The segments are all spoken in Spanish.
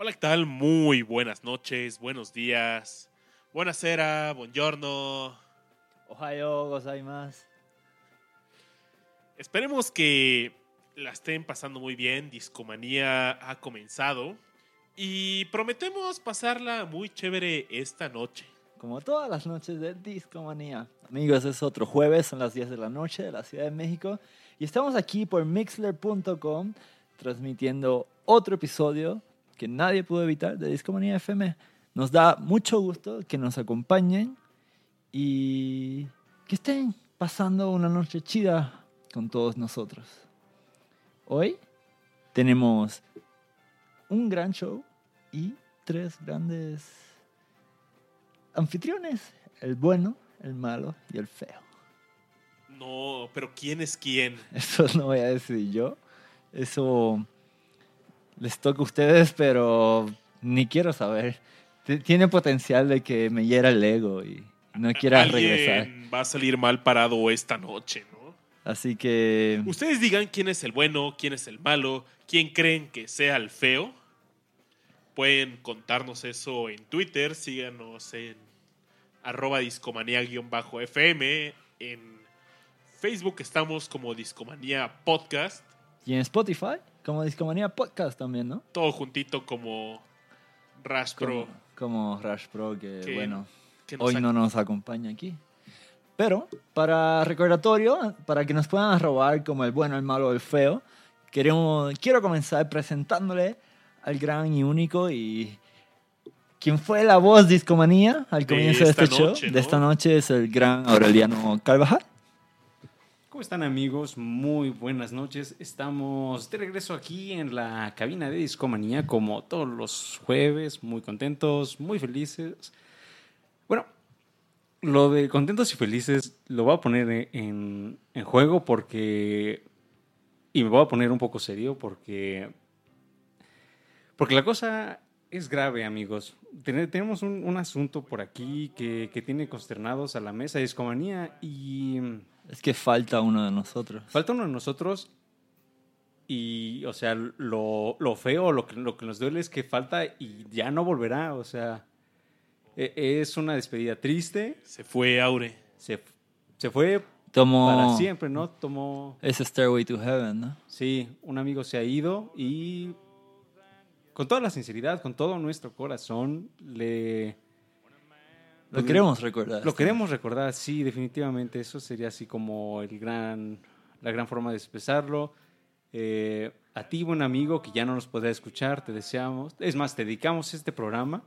Hola, ¿qué tal? Muy buenas noches, buenos días, buenasera, buongiorno. Ohio, gozaimasu. Esperemos que la estén pasando muy bien. Discomanía ha comenzado y prometemos pasarla muy chévere esta noche. Como todas las noches de Discomanía. Amigos, es otro jueves, son las 10 de la noche de la Ciudad de México. Y estamos aquí por Mixler.com transmitiendo otro episodio que nadie pudo evitar de Discomanía FM. Nos da mucho gusto que nos acompañen y que estén pasando una noche chida con todos nosotros. Hoy tenemos un gran show y tres grandes anfitriones, el bueno, el malo y el feo. No, pero ¿quién es quién? Eso no voy a decir yo, eso les toca a ustedes, pero ni quiero saber. Tiene potencial de que me hiera el ego y no quiera Alguien regresar. va a salir mal parado esta noche, ¿no? Así que Ustedes digan quién es el bueno, quién es el malo, quién creen que sea el feo. Pueden contarnos eso en Twitter, síganos en arroba discomanía-fm. En Facebook estamos como Discomanía Podcast, y en Spotify, como Discomanía Podcast también, ¿no? todo juntito como Rash Pro. Como, como Rush Pro, que, Que bueno, que hoy no nos acompaña aquí. Pero, para recordatorio, para que nos puedan robar como el bueno, el malo, el feo, queremos, quiero comenzar presentándole al gran y único y quien fue la voz discomanía al De comienzo de esta este show, noche, de ¿no? esta noche, es el gran Aureliano Carvajal. ¿Cómo están amigos? Muy buenas noches. Estamos de regreso aquí en la cabina de Discomanía como todos los jueves, muy contentos, muy felices. Bueno, lo de contentos y felices lo voy a poner en, en juego porque... Y me voy a poner un poco serio porque... Porque la cosa es grave, amigos. Ten- Tenemos un, un asunto por aquí que, que tiene consternados a la mesa de Discomanía y... Es que falta uno de nosotros. Falta uno de nosotros y, o sea, lo, lo feo, lo que, lo que nos duele es que falta y ya no volverá, o sea, e- es una despedida triste, Se fue Aure. se, se fue Tomó para siempre, ¿no? Tomó, ese Stairway to Heaven, ¿no? sí, un amigo se ha ido y con toda la sinceridad, con todo nuestro corazón, le... Lo queremos recordar. Lo queremos recordar, sí, definitivamente. Eso sería así como el gran, la gran forma de expresarlo. Eh, a ti, buen amigo, que ya no nos podrá escuchar, te deseamos. Es más, te dedicamos este programa.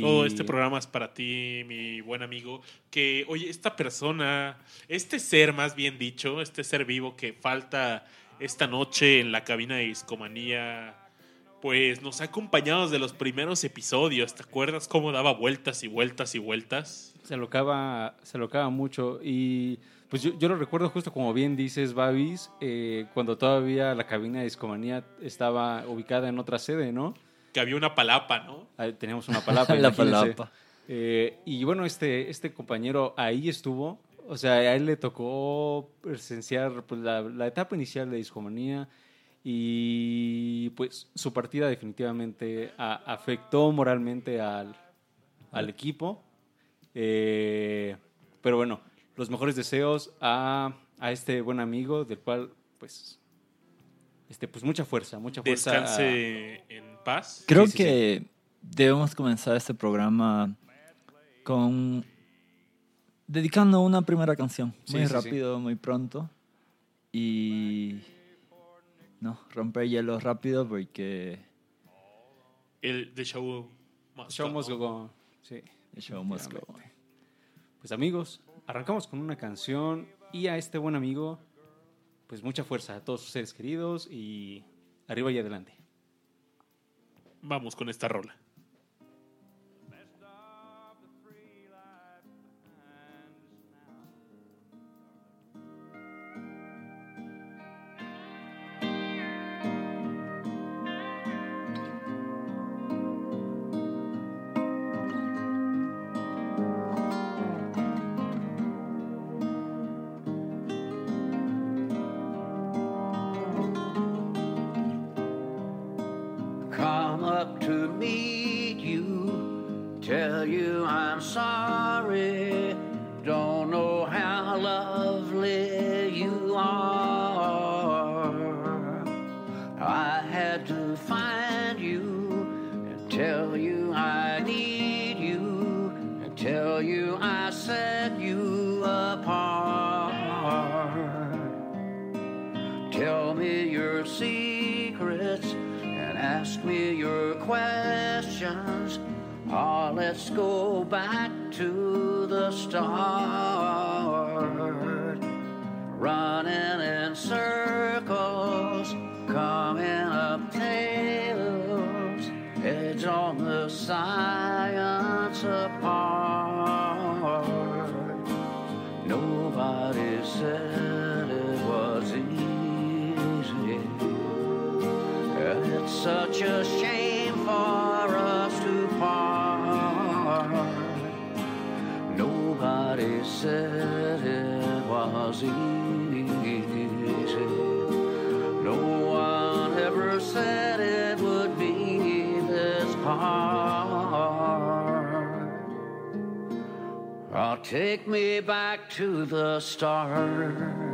Todo este programa es para ti, mi buen amigo. Que, oye, esta persona, este ser más bien dicho, este ser vivo que falta esta noche en la cabina de discomanía, pues nos ha acompañado desde los primeros episodios. ¿Te acuerdas cómo daba vueltas y vueltas y vueltas? Se lo acaba, se lo mucho. Y pues yo, yo lo recuerdo justo como bien dices, Babis, eh, cuando todavía la cabina de discomanía estaba ubicada en otra sede, ¿no? Que había una palapa, ¿no? Ahí teníamos una palapa. La palapa. Eh, y bueno, este, este compañero ahí estuvo. O sea, a él le tocó presenciar pues, la, la etapa inicial de discomanía. Y pues su partida definitivamente a- afectó moralmente al, al equipo. Eh, pero bueno, los mejores deseos a, a este buen amigo, del cual, pues, este, pues mucha fuerza, mucha fuerza. Descanse en paz. Creo Sí, sí, que debemos comenzar este programa con dedicando una primera canción, Sí, muy sí, sí. rápido, muy pronto y no romper hielo rápido porque El The Show Must Show Go must go on. Sí. the show must go on. Pues amigos, arrancamos con una canción y a este buen amigo, pues mucha fuerza a todos sus seres queridos y arriba y adelante. Vamos con esta rola. to the stars.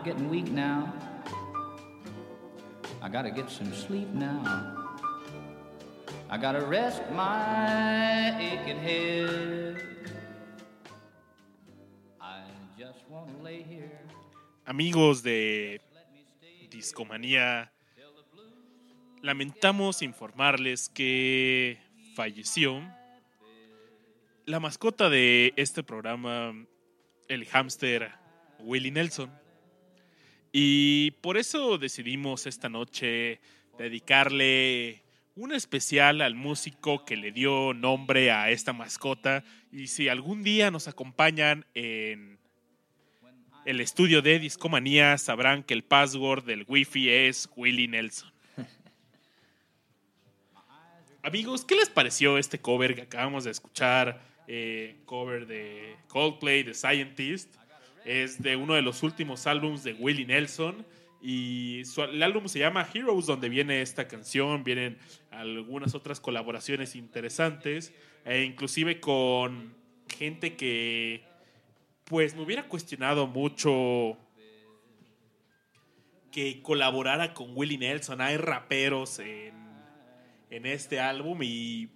are getting weak now. I gotta get some sleep now. I gotta rest my aching head. I just wanna lay here. Amigos de Discomanía, lamentamos informarles que falleció la mascota de este programa, el hámster Willie Nelson. Y por eso decidimos esta noche dedicarle un especial al músico que le dio nombre a esta mascota. Y si algún día nos acompañan en el estudio de Discomanía, sabrán que el password del Wi-Fi es Willie Nelson. Amigos, ¿qué les pareció este cover que acabamos de escuchar? Eh, cover de Coldplay, The Scientist. Es de uno de los últimos álbumes de Willie Nelson. Y el álbum se llama Heroes, donde viene esta canción, vienen algunas otras colaboraciones interesantes, e inclusive con gente que pues me hubiera cuestionado mucho que colaborara con Willie Nelson. Hay raperos en, en este álbum y,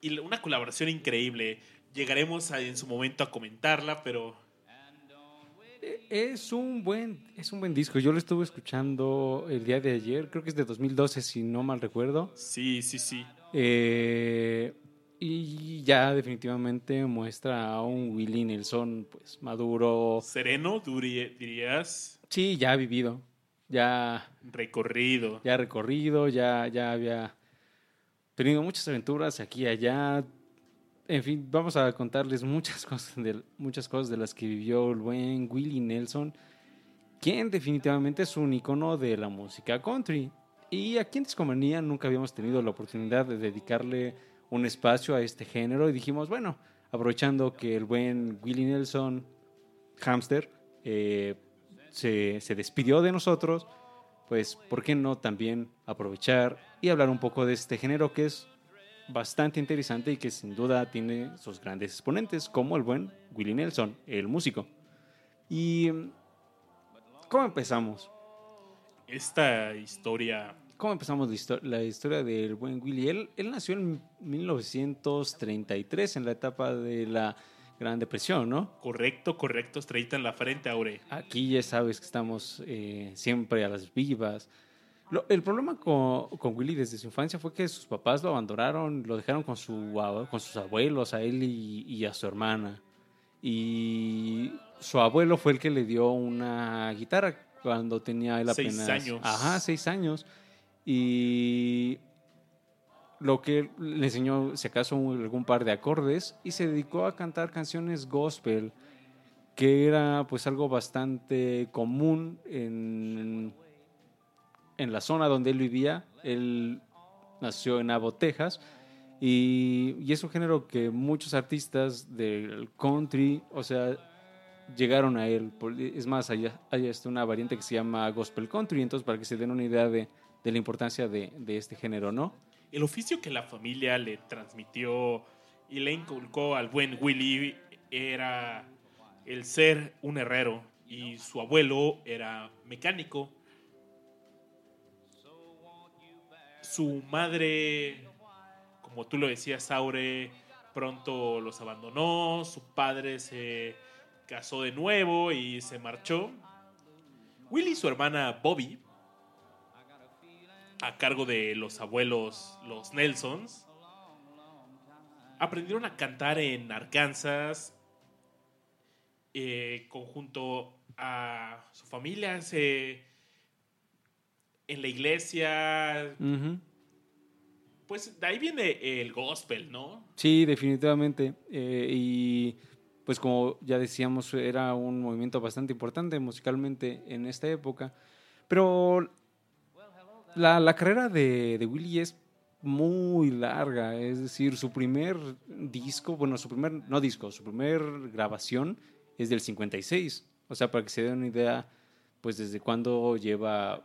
y una colaboración increíble. Llegaremos en su momento a comentarla, pero Es un buen, es un buen disco. Yo lo estuve escuchando el día de ayer, creo que es de 2012, si no mal recuerdo. sí, sí, sí. Eh, y ya definitivamente muestra a un Willie Nelson pues maduro. Sereno, dirías, Sí, ya ha vivido. Ya, recorrido. ya ha recorrido, ya, ya había tenido muchas aventuras aquí y allá. En fin, vamos a contarles muchas cosas de, muchas cosas de las que vivió el buen Willie Nelson, quien definitivamente es un icono de la música country. Y aquí en Discomanía nunca habíamos tenido la oportunidad de dedicarle un espacio a este género y dijimos, bueno, aprovechando que el buen Willie Nelson, hamster, eh, se, se despidió de nosotros, pues, ¿por qué no también aprovechar y hablar un poco de este género que es bastante interesante y que sin duda tiene sus grandes exponentes, como el buen Willie Nelson, el músico? Y, ¿cómo empezamos? Esta historia ¿Cómo empezamos la, la historia del buen Willie? Él, él nació en 1933, en la etapa de la Gran Depresión, ¿no? Correcto, correcto, estrellita en la frente, Aure. Aquí ya sabes que estamos eh, siempre a las vivas. Lo- el problema con, con Willy desde su infancia fue que sus papás lo abandonaron, lo dejaron con, su, con sus abuelos, a él y, y a su hermana. Y su abuelo fue el que le dio una guitarra cuando tenía él Seis apenas... años. Ajá, seis años. Y lo que le enseñó, si acaso, algún par de acordes y se dedicó a cantar canciones gospel, que era pues algo bastante común en, en la zona donde él vivía. Él nació en Abbott, Texas, y, y es un género que muchos artistas del country, o sea, llegaron a él. Es más, hay, hay hasta una variante que se llama gospel country, entonces para que se den una idea de, de la importancia de, de este género, ¿no? El oficio que la familia le transmitió y le inculcó al buen Willy era el ser un herrero y su abuelo era mecánico. Su madre, como tú lo decías, Aure, pronto los abandonó, su padre se casó de nuevo y se marchó. Willy y su hermana Bobby a cargo de los abuelos, los Nelsons, aprendieron a cantar en Arkansas eh, conjunto a su familia, se, en la iglesia, pues de ahí viene el gospel, ¿no? Sí, definitivamente. Eh, y pues como ya decíamos, era un movimiento bastante importante musicalmente en esta época. Pero la, la carrera de, de Willie es muy larga. Es decir, su primer disco, bueno, su primer, no disco, su primer grabación es del 56. O sea, para que se den una idea, pues desde cuándo lleva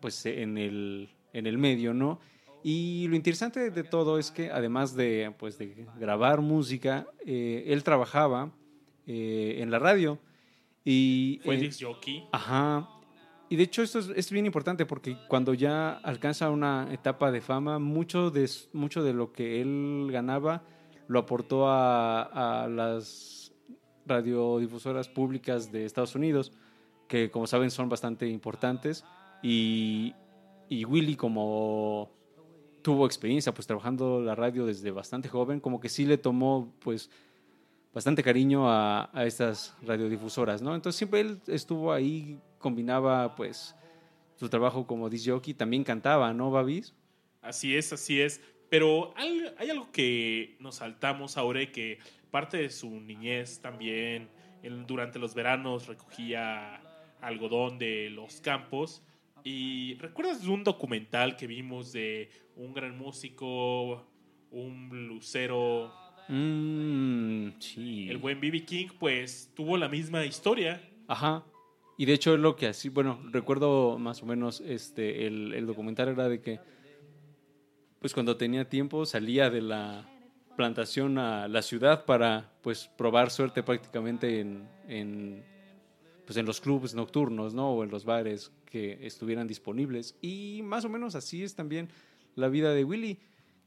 pues en el, en el medio, ¿no? Y lo interesante de todo es que además de, pues, de grabar música, eh, él trabajaba eh, en la radio. Y, Fue eh, jockey. Ajá. Y de hecho esto es, es bien importante porque cuando ya alcanza una etapa de fama, mucho de, mucho de lo que él ganaba lo aportó a, a las radiodifusoras públicas de Estados Unidos, que como saben son bastante importantes. Y, y Willy como tuvo experiencia pues trabajando la radio desde bastante joven, como que sí le tomó pues bastante cariño a, a estas radiodifusoras, ¿no? Entonces siempre él estuvo ahí, combinaba pues su trabajo como disc jockey, también cantaba, ¿no, Babis? Así es, así es. Pero hay, algo que nos saltamos ahora que parte de su niñez también, durante los veranos recogía algodón de los campos. Y recuerdas un documental que vimos de un gran músico, un lucero, Mm, sí. el buen B.B. King, pues tuvo la misma historia. Ajá. Y de hecho es lo que así, bueno, recuerdo más o menos este el, el documental era de que pues cuando tenía tiempo salía de la plantación a la ciudad para pues probar suerte prácticamente en, en pues en los clubes nocturnos, ¿no? O en los bares que estuvieran disponibles. Y más o menos así es también la vida de Willy,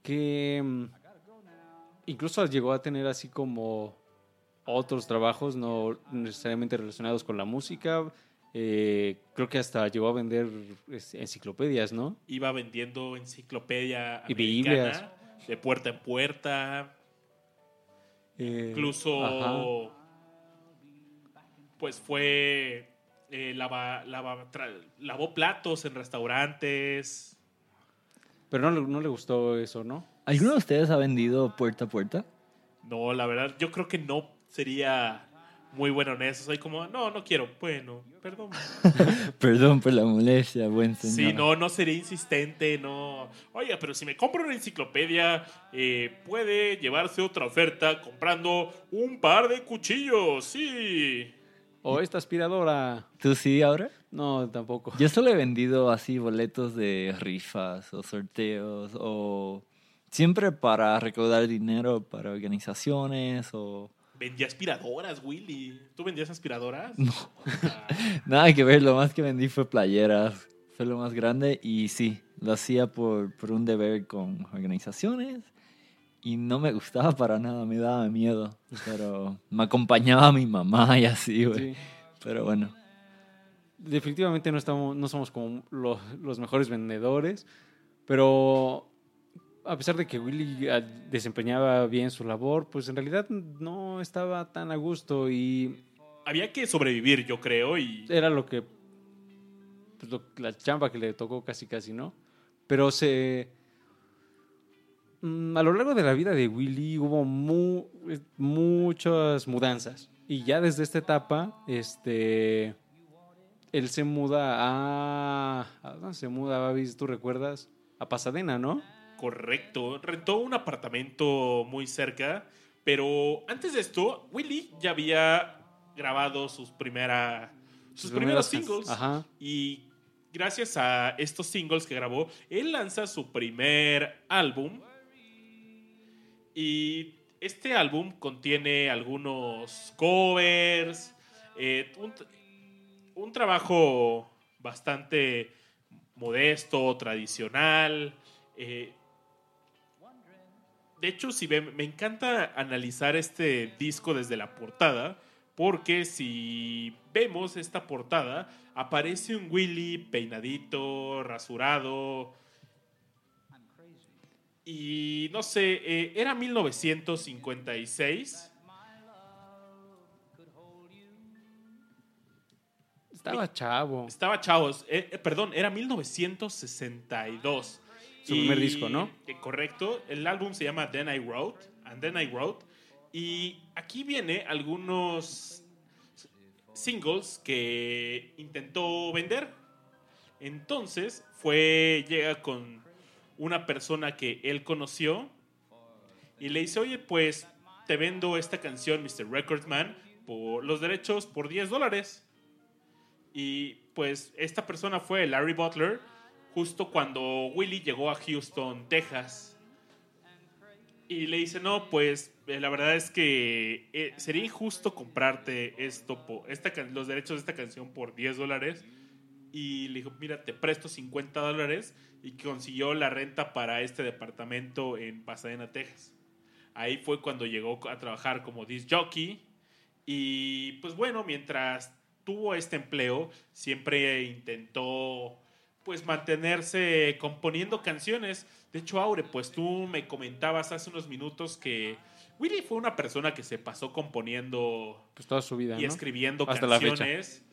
que mm, incluso llegó a tener así como otros trabajos, no necesariamente relacionados con la música. Eh, creo que hasta llegó a vender enciclopedias, ¿no? Iba vendiendo enciclopedia Y Biblias. de puerta en puerta. Eh, Incluso, ajá. pues fue. Eh, lava- lava- tra- lavó platos en restaurantes. Pero no, le- no le gustó eso, ¿no? ¿Alguno de ustedes ha vendido puerta a puerta? No, la verdad, yo creo que no sería muy bueno en eso. Soy como, no, no quiero. Bueno, perdón. Perdón por la molestia, buen señor. Sí, no, no sería insistente, no. Oiga, pero si me compro una enciclopedia, eh, puede llevarse otra oferta comprando un par de cuchillos, sí. O esta aspiradora. ¿Tú sí ahora? No, tampoco. Yo solo he vendido así boletos de rifas o sorteos o siempre para recaudar dinero para organizaciones o Vendía aspiradoras, Willy. ¿Tú vendías aspiradoras? No. Ah, nada que ver. Lo más que vendí fue playeras. Fue lo más grande y sí, lo hacía por, por un deber con organizaciones y no me gustaba para nada, me daba miedo. Pero me acompañaba mi mamá y así, güey. Sí. Pero bueno. Definitivamente no, estamos, no somos como los, los mejores vendedores, pero a pesar de que Willy ah, desempeñaba bien su labor, pues en realidad no estaba tan a gusto y había que sobrevivir, yo creo, y era lo que pues, lo- la chamba que le tocó casi casi, ¿no? Pero se a lo largo de la vida de Willy hubo mu- muchas mudanzas y ya desde esta etapa este él se muda a ¿a dónde se muda, Babis? ¿Tú recuerdas? A Pasadena, ¿no? correcto. Rentó un apartamento muy cerca, pero antes de esto, Willy ya había grabado sus, primera, sus primeros singles. Ajá. Y gracias a estos singles que grabó, él lanza su primer álbum. Y este álbum contiene algunos covers, eh, un, trabajo bastante modesto, tradicional. eh, de hecho, si ven, me encanta analizar este disco desde la portada, porque si vemos esta portada, aparece un Willy peinadito, rasurado. Y no sé, eh, era 1956. Estaba chavo. Estaba chavos, eh, eh, perdón, era 1962. Su primer disco, ¿no? eh, correcto. El álbum se llama Then I Wrote, and Then I Wrote. Y aquí viene algunos singles que intentó vender. Entonces fue, llega con una persona que él conoció y le dice, oye, pues te vendo esta canción, Mr. Recordsman, por los derechos por 10 dólares. Y pues esta persona fue Larry Butler, justo cuando Willie llegó a Houston, Texas. Y le dice, no, pues eh, la verdad es que eh, sería injusto comprarte esto, po- esta, los derechos de esta canción por 10 dólares. Y le dijo, mira, te presto 50 dólares. Y consiguió la renta para este departamento en Pasadena, Texas. Ahí fue cuando llegó a trabajar como disc jockey. Y pues bueno, mientras tuvo este empleo, siempre intentó pues mantenerse componiendo canciones. De hecho, Aure, pues tú me comentabas hace unos minutos que Willy fue una persona que se pasó componiendo Pues toda su vida, y ¿no? escribiendo Hasta la fecha. canciones.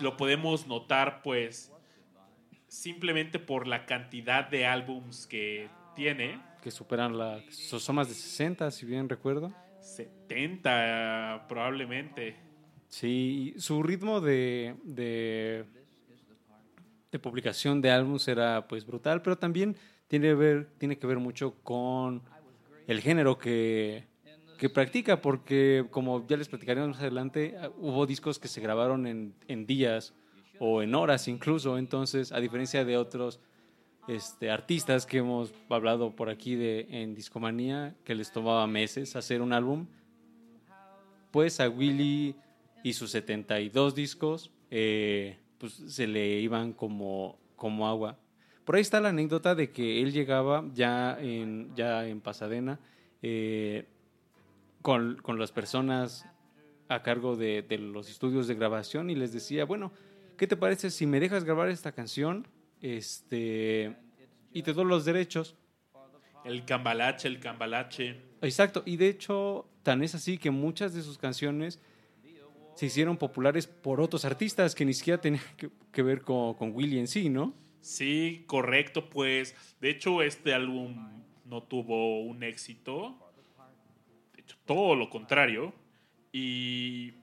Lo podemos notar, pues, simplemente por la cantidad de álbums que tiene. Que superan la... Son más de 60, si bien recuerdo. 70 probablemente. Sí, y su ritmo de, de, de publicación de álbumes era pues brutal, pero también tiene, ver, tiene que ver mucho con el género que, que practica, porque como ya les platicaremos más adelante, ah, hubo discos que se grabaron en, días o en horas incluso, entonces a diferencia de otros este, artistas que hemos hablado por aquí de, en Discomanía, que les tomaba meses hacer un álbum, pues a Willy y sus 72 discos eh, pues se le iban como, como agua. Por ahí está la anécdota de que él llegaba ya en, ya en Pasadena eh, con, con las personas a cargo de, de los estudios de grabación y les decía, bueno, ¿qué te parece si me dejas grabar esta canción este, y te doy los derechos? El cambalache, el cambalache. Exacto, y de hecho, tan es así que muchas de sus canciones se hicieron populares por otros artistas que ni siquiera tenían que, que ver con, con Willy en sí, ¿no? Sí, correcto, pues. De hecho, este álbum no tuvo un éxito. Todo lo contrario. Y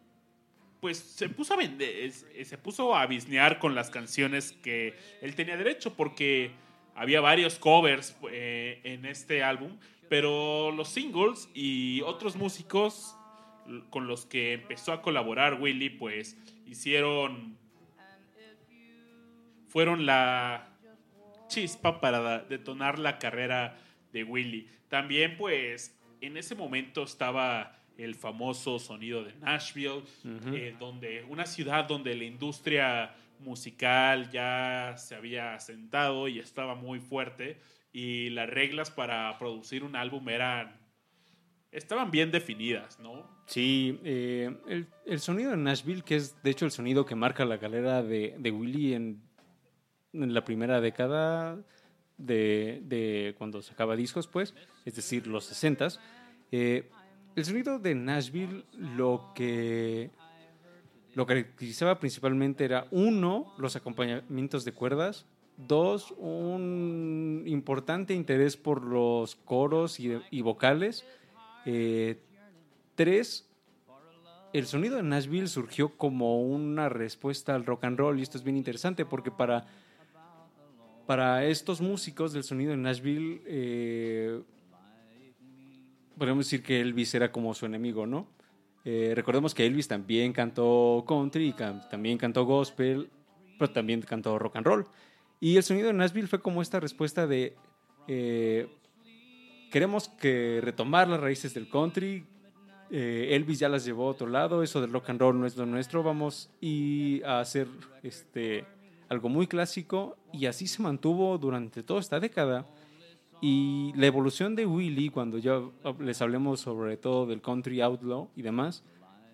pues se puso a vender, se puso a bisnear con las canciones que él tenía derecho, porque había varios covers eh, en este álbum, pero los singles y otros músicos con los que empezó a colaborar Willy, pues hicieron fueron la chispa para detonar la carrera de Willy. También, pues, en ese momento estaba el famoso sonido de Nashville, eh, donde una ciudad donde la industria musical ya se había asentado y estaba muy fuerte y las reglas para producir un álbum eran estaban bien definidas, ¿no? Sí, eh, el, el sonido de Nashville, que es de hecho el sonido que marca la carrera de, de Willy en, en la primera década de, de cuando sacaba discos, pues, es decir, los 60s. eh, el sonido de Nashville lo que lo caracterizaba principalmente era, uno, los acompañamientos de cuerdas, dos, un importante interés por los coros y, y vocales, eh, tres, el sonido de Nashville surgió como una respuesta al rock and roll y esto es bien interesante porque para, para estos músicos del sonido de Nashville eh, podemos decir que Elvis era como su enemigo, ¿no? Eh, recordemos que Elvis también cantó country, can- también cantó gospel, pero también cantó rock and roll. Y el sonido de Nashville fue como esta respuesta de eh, queremos que retomar las raíces del country. eh, Elvis ya las llevó a otro lado, eso del rock and roll no es lo nuestro, vamos a hacer este algo muy clásico y así se mantuvo durante toda esta década. Y la evolución de Willy, cuando ya les hablemos sobre todo del country outlaw y demás,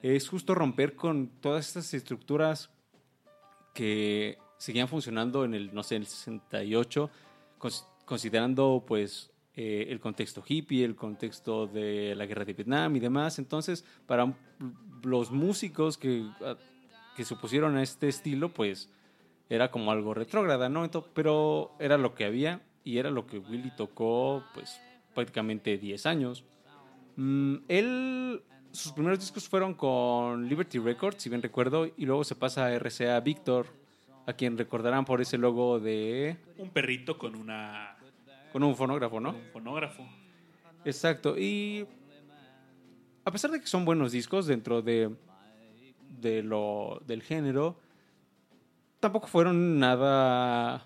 es justo romper con todas estas estructuras que seguían funcionando en el, no sé, el 68, cons- considerando pues eh, el contexto hippie, el contexto de la guerra de Vietnam y demás. Entonces, para los músicos que, ah, que se opusieron a este estilo, pues era como algo retrógrada, ¿no? Ento- pero era lo que había y era lo que Willy tocó, pues prácticamente 10 años. Mm, él, sus primeros discos fueron con Liberty Records, si bien recuerdo, y luego se pasa a RCA Victor, a quien recordarán por ese logo de... Un perrito con una con un fonógrafo, ¿no? un fonógrafo. Exacto. Y a pesar de que son buenos discos dentro de, de lo, del género, tampoco fueron nada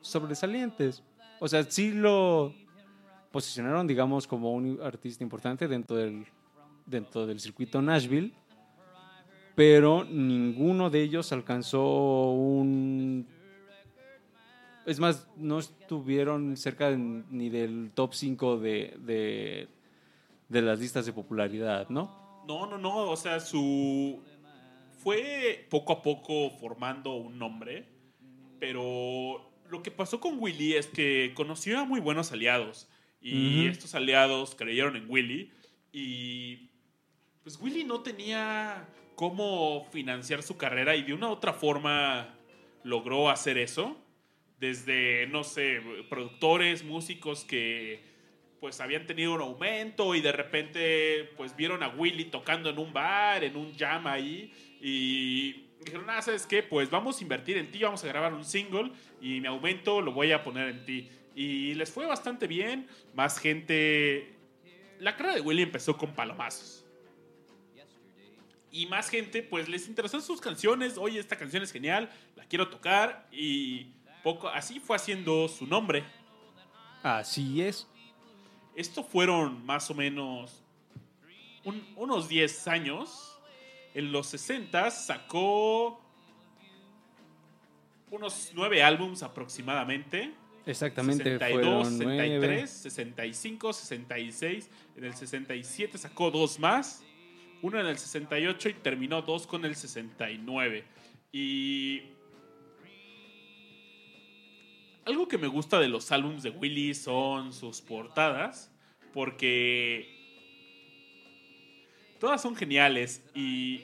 sobresalientes. O sea, sí lo posicionaron, digamos, como un artista importante dentro del, dentro del circuito Nashville, pero ninguno de ellos alcanzó un es más, no estuvieron cerca ni del top 5 de, de, de las listas de popularidad, ¿no? No, no, no, o sea, su fue poco a poco formando un nombre, pero lo que pasó con Willy es que conoció a muy buenos aliados y estos aliados creyeron en Willy y pues Willy no tenía cómo financiar su carrera y de una u otra forma logró hacer eso. Desde, no sé, productores, músicos que pues habían tenido un aumento y de repente pues vieron a Willy tocando en un bar, en un jam ahí y dijeron, ah, ¿sabes qué? Pues vamos a invertir en ti, vamos a grabar un single y mi aumento lo voy a poner en ti. Y les fue bastante bien, más gente... La carrera de Willy empezó con palomazos. Y más gente, pues les interesó sus canciones. Oye, esta canción es genial, la quiero tocar. Y poco así fue haciendo su nombre. Así es. Esto fueron más o menos un- unos 10 años. En los 60 sacó unos 9 álbums aproximadamente. Exactamente, 62, fueron 63, nueve. 65, 66. En el 67 sacó dos más. Uno en el 68 y terminó dos con el 69. Y. Algo que me gusta de los álbumes de Willy son sus portadas. Porque. Todas son geniales. Y.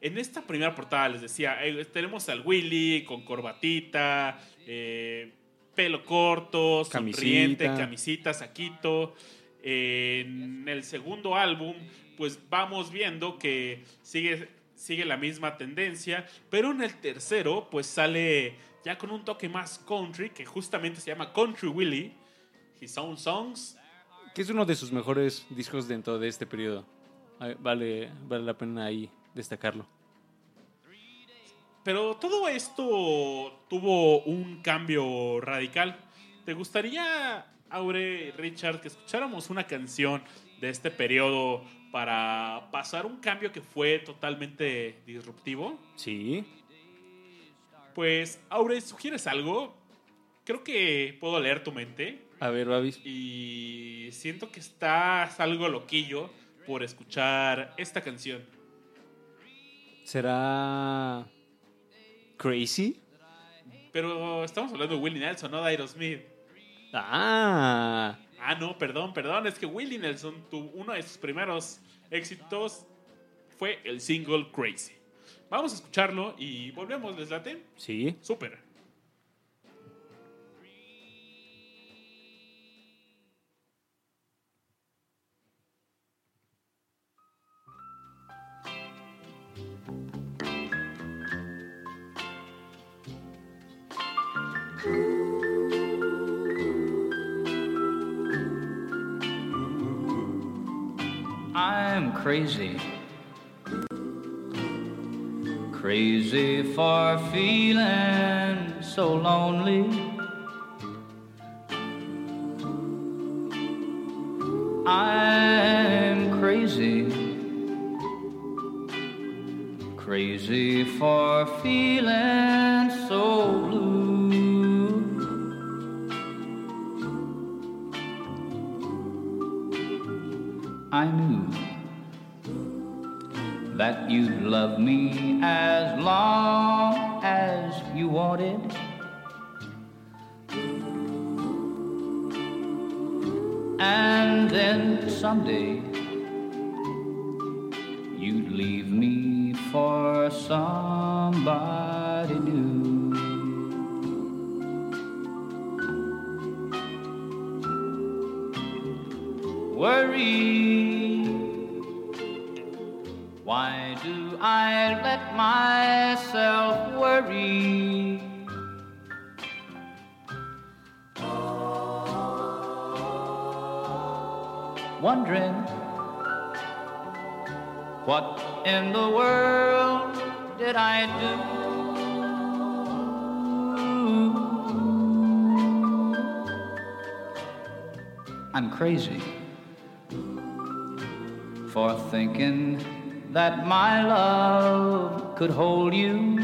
En esta primera portada les decía, eh, tenemos al Willy con corbatita, eh, pelo corto, sonriente, Camisita. camisita, saquito. En el segundo álbum, pues vamos viendo que sigue, sigue la misma tendencia, pero en el tercero, pues sale ya con un toque más country, que justamente se llama Country Willy, His Own Songs. Que es uno de sus mejores discos dentro de este periodo. Vale, vale la pena ahí destacarlo. Pero todo esto tuvo un cambio radical. ¿Te gustaría, Aure, Richard, que escucháramos una canción de este periodo para pasar un cambio que fue totalmente disruptivo? Sí. Pues, Aure, ¿sugieres algo? Creo que puedo leer tu mente A ver, Babis. y siento que estás algo loquillo por escuchar esta canción. ¿Será Crazy? Pero estamos hablando de Willie Nelson, no de Aerosmith. Ah, Ah, no, perdón, perdón. Es que Willie Nelson, tu- uno de sus primeros éxitos fue el single Crazy. Vamos a escucharlo y volvemos, ¿les late? sí. Súper. I'm crazy. Crazy for feeling so lonely. I'm crazy. Crazy for feeling so that you'd love me as long as you wanted. And then someday you'd leave me for somebody I let myself worry? Wondering what in the world did I do? I'm crazy for thinking that my love could hold you.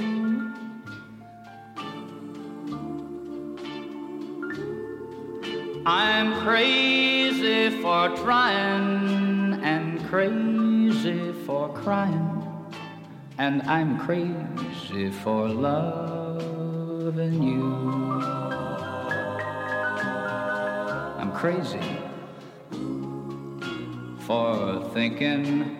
I'm crazy for trying and crazy for crying, and I'm crazy for loving you. I'm crazy for thinking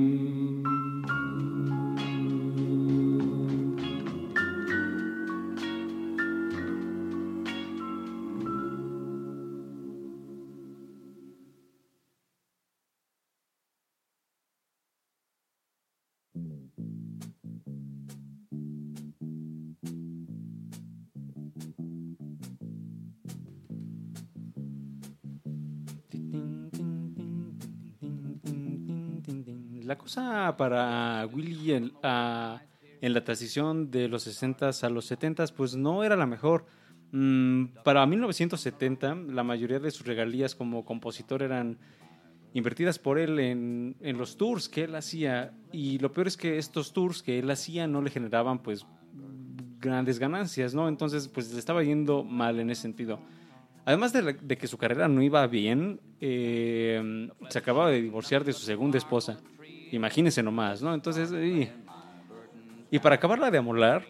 Para Willy en, ah, en la transición de los 60s a los 70s, pues no era la mejor. Mm, para 1970, la mayoría de sus regalías como compositor eran invertidas por él en, en los tours que él hacía. Y lo peor es que estos tours que él hacía no le generaban, pues, grandes ganancias, ¿no? Entonces, pues le estaba yendo mal en ese sentido. Además de que su carrera no iba bien, eh, se acababa de divorciar de su segunda esposa. Imagínense nomás, ¿no? Entonces, y, y para acabarla de amolar,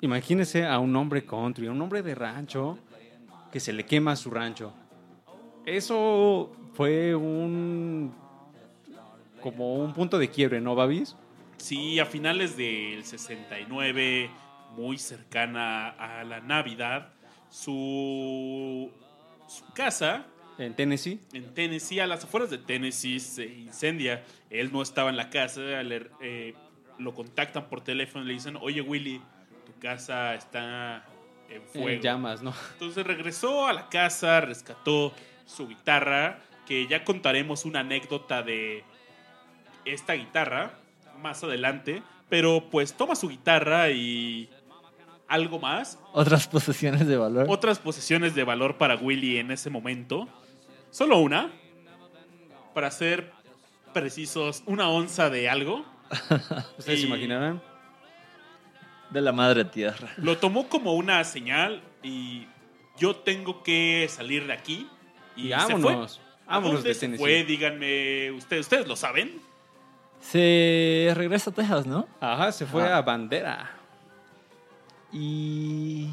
imagínense a un hombre country, un hombre de rancho, que se le quema su rancho. Eso fue un... como un punto de quiebre, ¿no, Babis? Sí, a finales del 69, muy cercana a la Navidad, su, su casa En Tennessee. en Tennessee, a las afueras de Tennessee, se incendia. Él no estaba en la casa, le- eh, lo contactan por teléfono y le dicen, oye Willy, tu casa está en En fuego. llamas, ¿no? Entonces regresó a la casa, rescató su guitarra, que ya contaremos una anécdota de esta guitarra más adelante, pero pues toma su guitarra y algo más, Otras posesiones de valor. otras posesiones de valor para Willy en ese momento, solo una, para ser precisos, una onza de algo. ¿Ustedes se imaginarán? De la madre tierra. Lo tomó como una señal y yo tengo que salir de aquí. Y, Y se vámonos. fue. ¿A Vámonos dónde de se fue? Díganme, ustedes, ustedes lo saben. Se regresa a Texas, ¿no? Ajá, se fue Ajá. a Bandera. Y...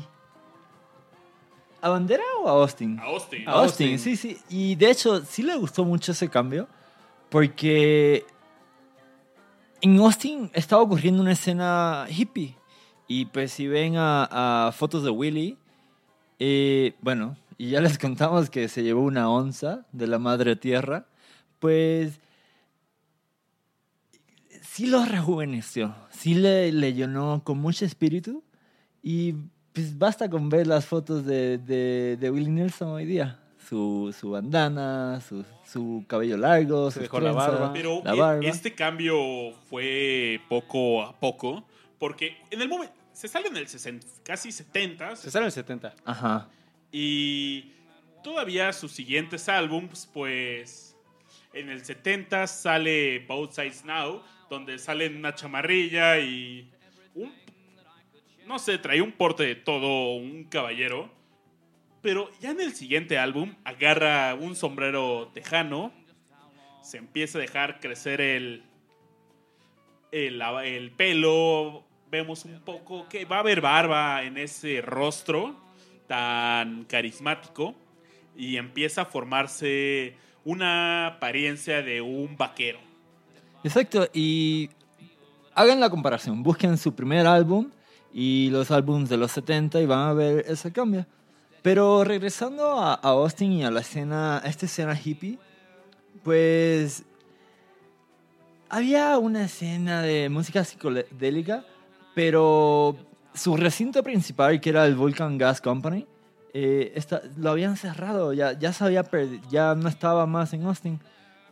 ¿A Bandera o a Austin? A Austin. A Austin, Austin. sí, sí. Y de hecho, sí le gustó mucho ese cambio. Porque en Austin estaba ocurriendo una escena hippie. Y pues si ven a, a fotos de Willy, eh, bueno, y ya les contamos que se llevó una onza de la madre tierra, pues sí lo rejuveneció, sí le, le llenó con mucho espíritu. Y pues basta con ver las fotos de, de, de Willie Nelson hoy día. Su, su bandana, su, su cabello largo, Se dejó la barba. Pero la e- barba. este cambio fue poco a poco. Porque en el momento. Se sale en el 60, casi 70. Se sale en el 70. Ajá. Y todavía sus siguientes álbums, pues en el 70 sale Both Sides Now, donde sale en una chamarrilla y no sé, trae un porte de todo un caballero. Pero ya en el siguiente álbum agarra un sombrero tejano, se empieza a dejar crecer el, el, el pelo, vemos un poco que va a haber barba en ese rostro tan carismático y empieza a formarse una apariencia de un vaquero. Exacto, y hagan la comparación, busquen su primer álbum y los álbums de los 70 y van a ver ese cambio. Pero regresando a, a Austin y a la escena, a esta escena hippie, pues había una escena de música psicodélica, pero su recinto principal, que era el Vulcan Gas Company, eh, esta- lo habían cerrado, ya, ya, se había ya no estaba más en Austin.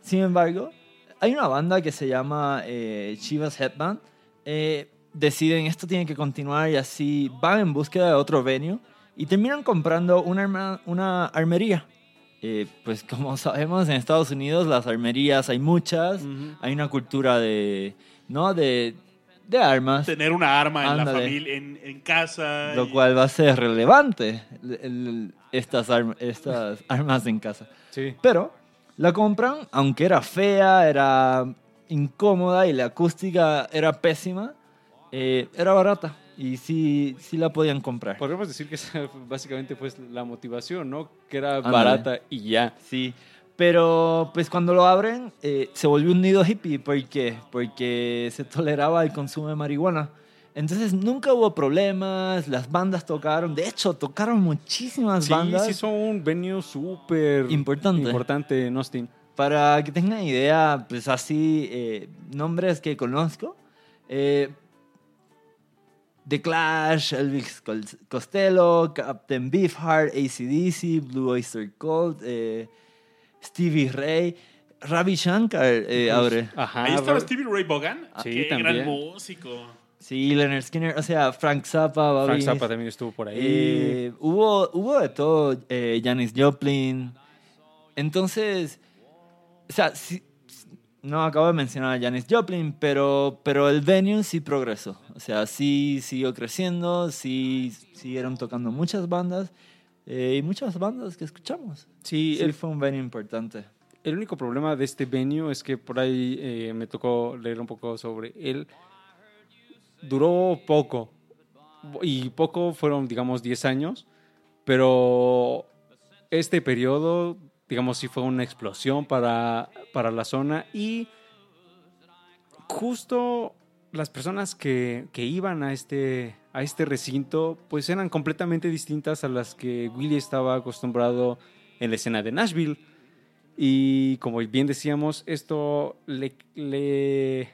Sin embargo, hay una banda que se llama eh, Chivas Headband. eh, deciden esto tiene que continuar y así van en búsqueda de otro venue y terminan comprando una, arma- una armería. Eh, pues como sabemos en Estados Unidos las armerías hay muchas, hay una cultura de, ¿no? De, de armas, Tener una arma en la familia, en, en casa. lo y- cual va a ser relevante, el- el- estas, estas armas en casa. Sí. Pero la compran, aunque era fea, era incómoda y la acústica era pésima, eh, era barata y sí, sí la podían comprar. Podríamos decir que esa fue básicamente pues la motivación, ¿no? Que era Ándale. barata y ya. Sí, pero pues cuando lo abren eh, se volvió un nido hippie. ¿Por qué? Porque se toleraba el consumo de marihuana. Entonces nunca hubo problemas, las bandas tocaron, de hecho tocaron muchísimas Sí, bandas. sí son un venue súper Importante. importante en Austin. Para que tengan idea, pues así, eh, nombres que conozco. eh, The Clash, Elvis Costello, Captain Beefheart, ACDC, Blue Oyster Cult, eh, Stevie Ray, Ravi Shankar, eh, ahora. Ajá. Ahí estaba Stevie Ray Vaughan. Sí, Qué también. gran músico. Sí, Leonard Skinner, o sea, Frank Zappa, Bobby. Frank Zappa también estuvo por ahí. Eh, hubo, hubo de todo, eh, Janis Joplin. Entonces, o sea, sí- no acabo de mencionar a Janis Joplin, pero, pero el venue sí progresó. O sea, sí siguió creciendo, sí siguieron tocando muchas bandas eh, y muchas bandas que escuchamos. sí, Sí, el, fue un venue importante. el único problema de este venue es que por ahí eh, me tocó leer un poco sobre él. Duró poco. Y poco fueron, digamos, 10 años. Pero este periodo, digamos, sí fue una explosión para, para la zona. Y justo las personas que, que iban a este, a este recinto, pues eran completamente distintas a las que Willie estaba acostumbrado en la escena de Nashville. Y como bien decíamos, esto le, le-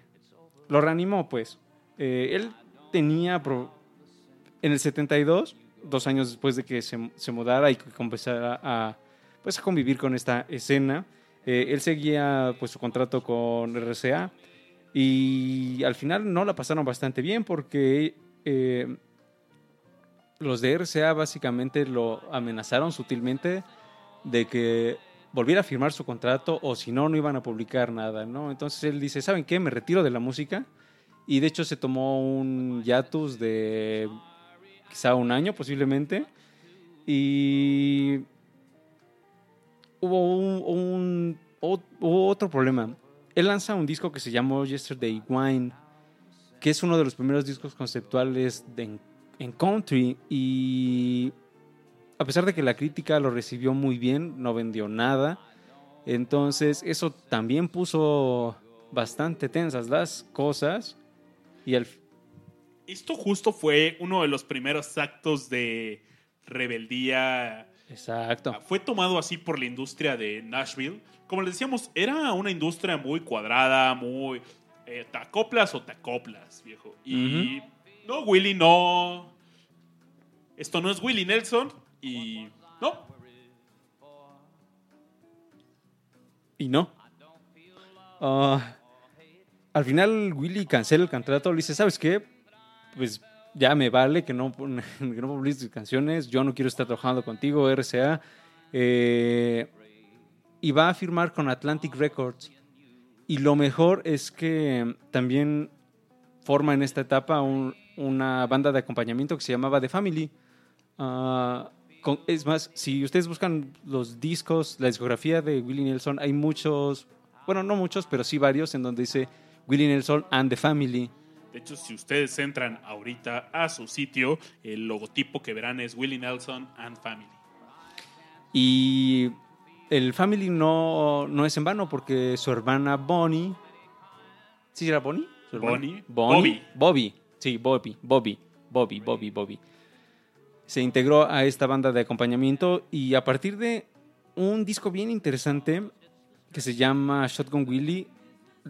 lo reanimó, pues. Eh, él tenía en el 72, dos años después de que se, se mudara y que empezara a, pues, a convivir con esta escena, eh, él seguía pues, su contrato con RCA y al final no la pasaron bastante bien porque eh, los de RCA básicamente lo amenazaron sutilmente de que volviera a firmar su contrato o si no, no iban a publicar nada, ¿no? Entonces él dice, ¿saben qué? Me retiro de la música y de hecho se tomó un hiatus de quizá un año posiblemente y hubo un, otro problema. Él lanza un disco que se llamó Yesterday Wine, que es uno de los primeros discos conceptuales de, en, country y a pesar de que la crítica lo recibió muy bien, no vendió nada. Entonces eso también puso bastante tensas las cosas y Esto justo fue uno de los primeros actos de rebeldía. Exacto. Fue tomado así por la industria de Nashville. Como les decíamos, era una industria muy cuadrada, muy... eh, te acoplas o te acoplas, viejo. Y no, Willie no... Esto no es Willie Nelson y... No, Y no. Ah, al final Willy cancela el contrato, le dice, ¿sabes qué? Pues ya me vale que no, que no publiques canciones, yo no quiero estar trabajando contigo, RCA. Eh, y va a firmar con Atlantic Records. Y lo mejor es que también forma en esta etapa un- una banda de acompañamiento que se llamaba The Family. Con- es más, si ustedes buscan los discos, la discografía de Willie Nelson, hay muchos, bueno, no muchos, pero sí varios en donde dice Willie Nelson and the Family. De hecho, si ustedes entran ahorita a su sitio, el logotipo que verán es Willie Nelson and Family. Y el Family no, no es en vano porque su hermana Bonnie. ¿Sí era Bonnie? Bonnie. Bonnie. Bobby. Sí, Bobby. Bobby. Bobby, Bobby, Bobby. Se integró a esta banda de acompañamiento y a partir de un disco bien interesante que se llama Shotgun Willie,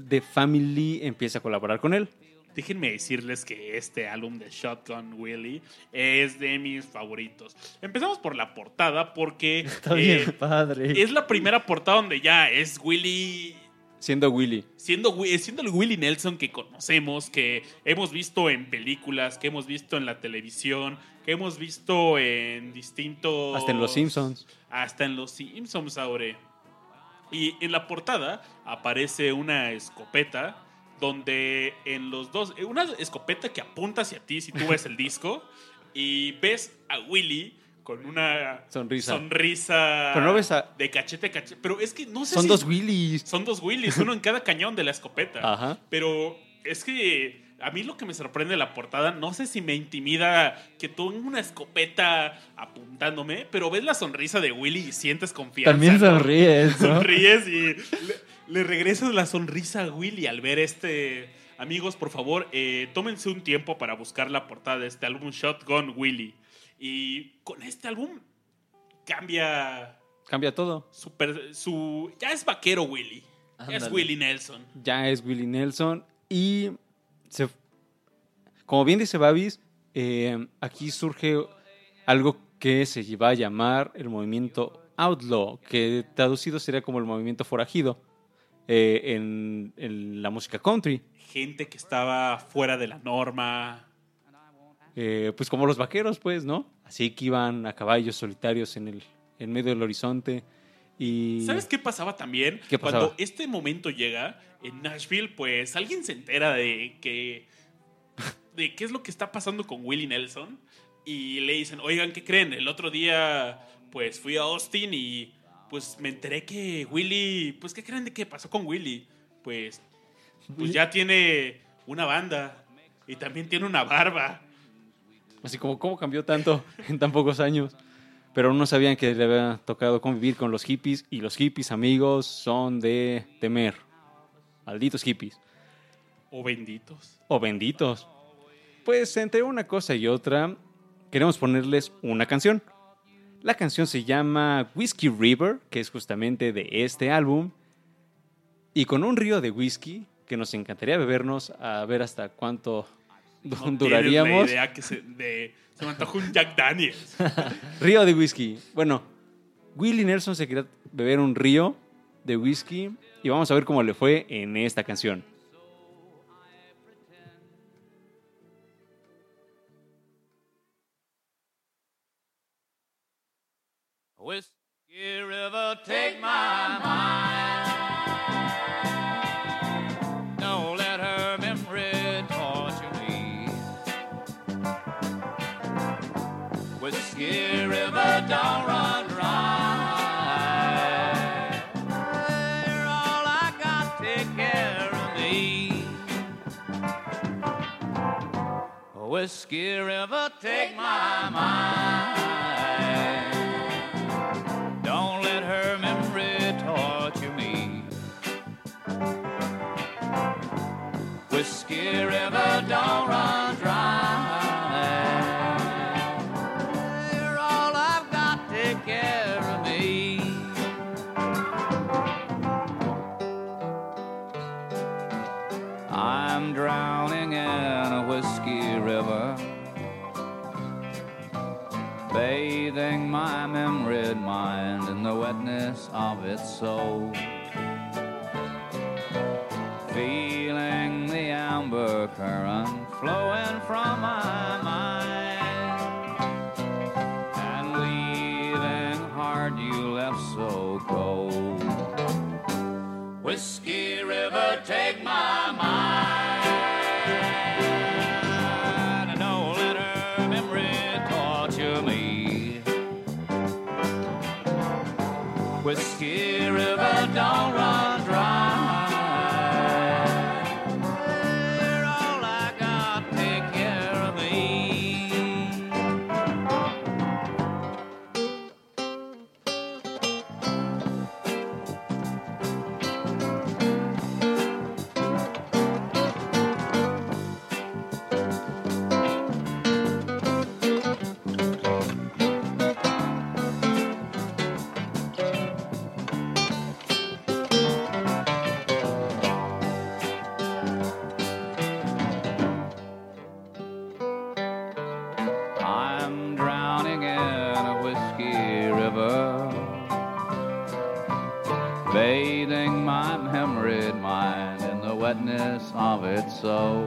The Family empieza a colaborar con él. Déjenme decirles que este álbum de Shotgun Willie es de mis favoritos. Empezamos por la portada porque Está eh, bien padre. es la primera portada donde ya es Willie Siendo Willie. siendo, Wi- siendo el Willie Nelson que conocemos, que hemos visto en películas, que hemos visto en la televisión, que hemos visto en distintos... Hasta en Los Simpsons. Hasta en Los Simpsons ahora. Y en la portada aparece una escopeta donde en los dos, eh, una escopeta que apunta hacia ti si tú ves el disco y ves a Willy con una Sonrisa. sonrisa Pero no ves a- de cachete a cachete. Pero es que no sé Son si- dos Willys. Son dos Willys, uno en cada cañón de la escopeta. Ajá. Pero es que a mí lo que me sorprende de la portada, no sé si me intimida que tenga una escopeta apuntándome, pero ves la sonrisa de Willy y sientes confianza. También ¿no? sonríes, ¿no? Sonríes y le, regresas la sonrisa a Willy al ver este. Amigos, por favor, eh, tómense un tiempo para buscar la portada de este álbum Shotgun Willy. Y con este álbum cambia Cambia todo. super, su. Ya es vaquero Willy. Ya es. Willy Nelson. Ya es Willie Nelson. Y se, como bien dice Babis, eh, aquí surge algo que se va a llamar el movimiento Outlaw, que traducido sería como el movimiento forajido eh, en, en la música country. Gente que estaba fuera de la norma. Eh, pues como los vaqueros, pues, ¿no? Así que iban a caballos solitarios en el en medio del horizonte. Y ¿Sabes qué pasaba también? ¿Qué pasaba? Cuando este momento llega en Nashville, pues alguien se entera de que. de qué es lo que está pasando con Willie Nelson. Y le dicen, oigan, ¿qué creen? El otro día, pues fui a Austin y pues me enteré que Willie. Pues, ¿qué creen de qué pasó con Willie? Pues. Pues ya tiene una banda. Y también tiene una barba. Así como, ¿cómo cambió tanto en tan pocos años? Pero no sabían que le había tocado convivir con los hippies y los hippies, amigos, son de temer. Malditos hippies. O benditos. O benditos. Pues entre una cosa y otra, queremos ponerles una canción. La canción se llama Whiskey River, que es justamente de este álbum. Y con un río de whisky que nos encantaría bebernos a ver hasta cuánto No duraríamos. la idea que se, de- se me antojó un Jack Daniels. Río de whisky. Bueno, Willie Nelson se quería beber un río de whisky y vamos a ver cómo le fue en esta canción. Whiskey River, take my mind. Don't let her memory torture me. Whiskey River, don't run dry. You're all I got, take care of me. Whiskey River, take my mind. Whiskey River, don't run dry. You're all I've got, take care of me. I'm drowning in a whiskey river bathing my memoried mind in the wetness of its soul. Amber current flowing from my mind, and leaving heart you left so cold. Whiskey River, take my mind. Whiskey of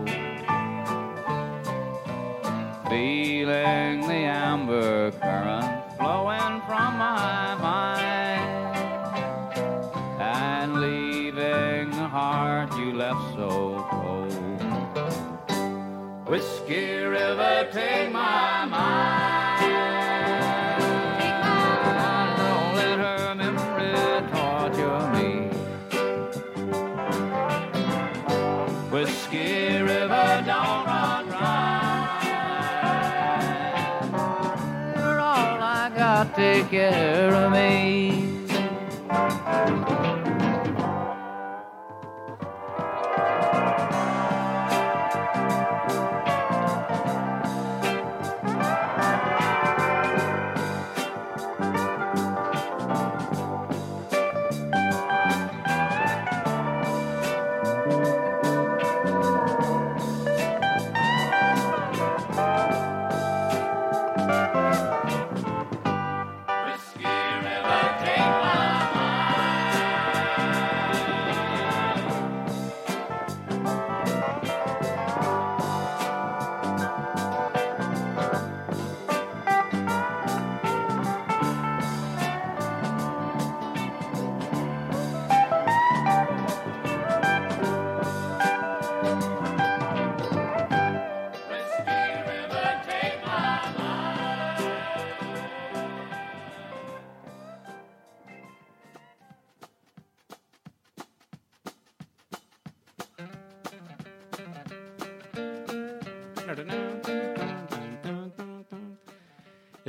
take care of me.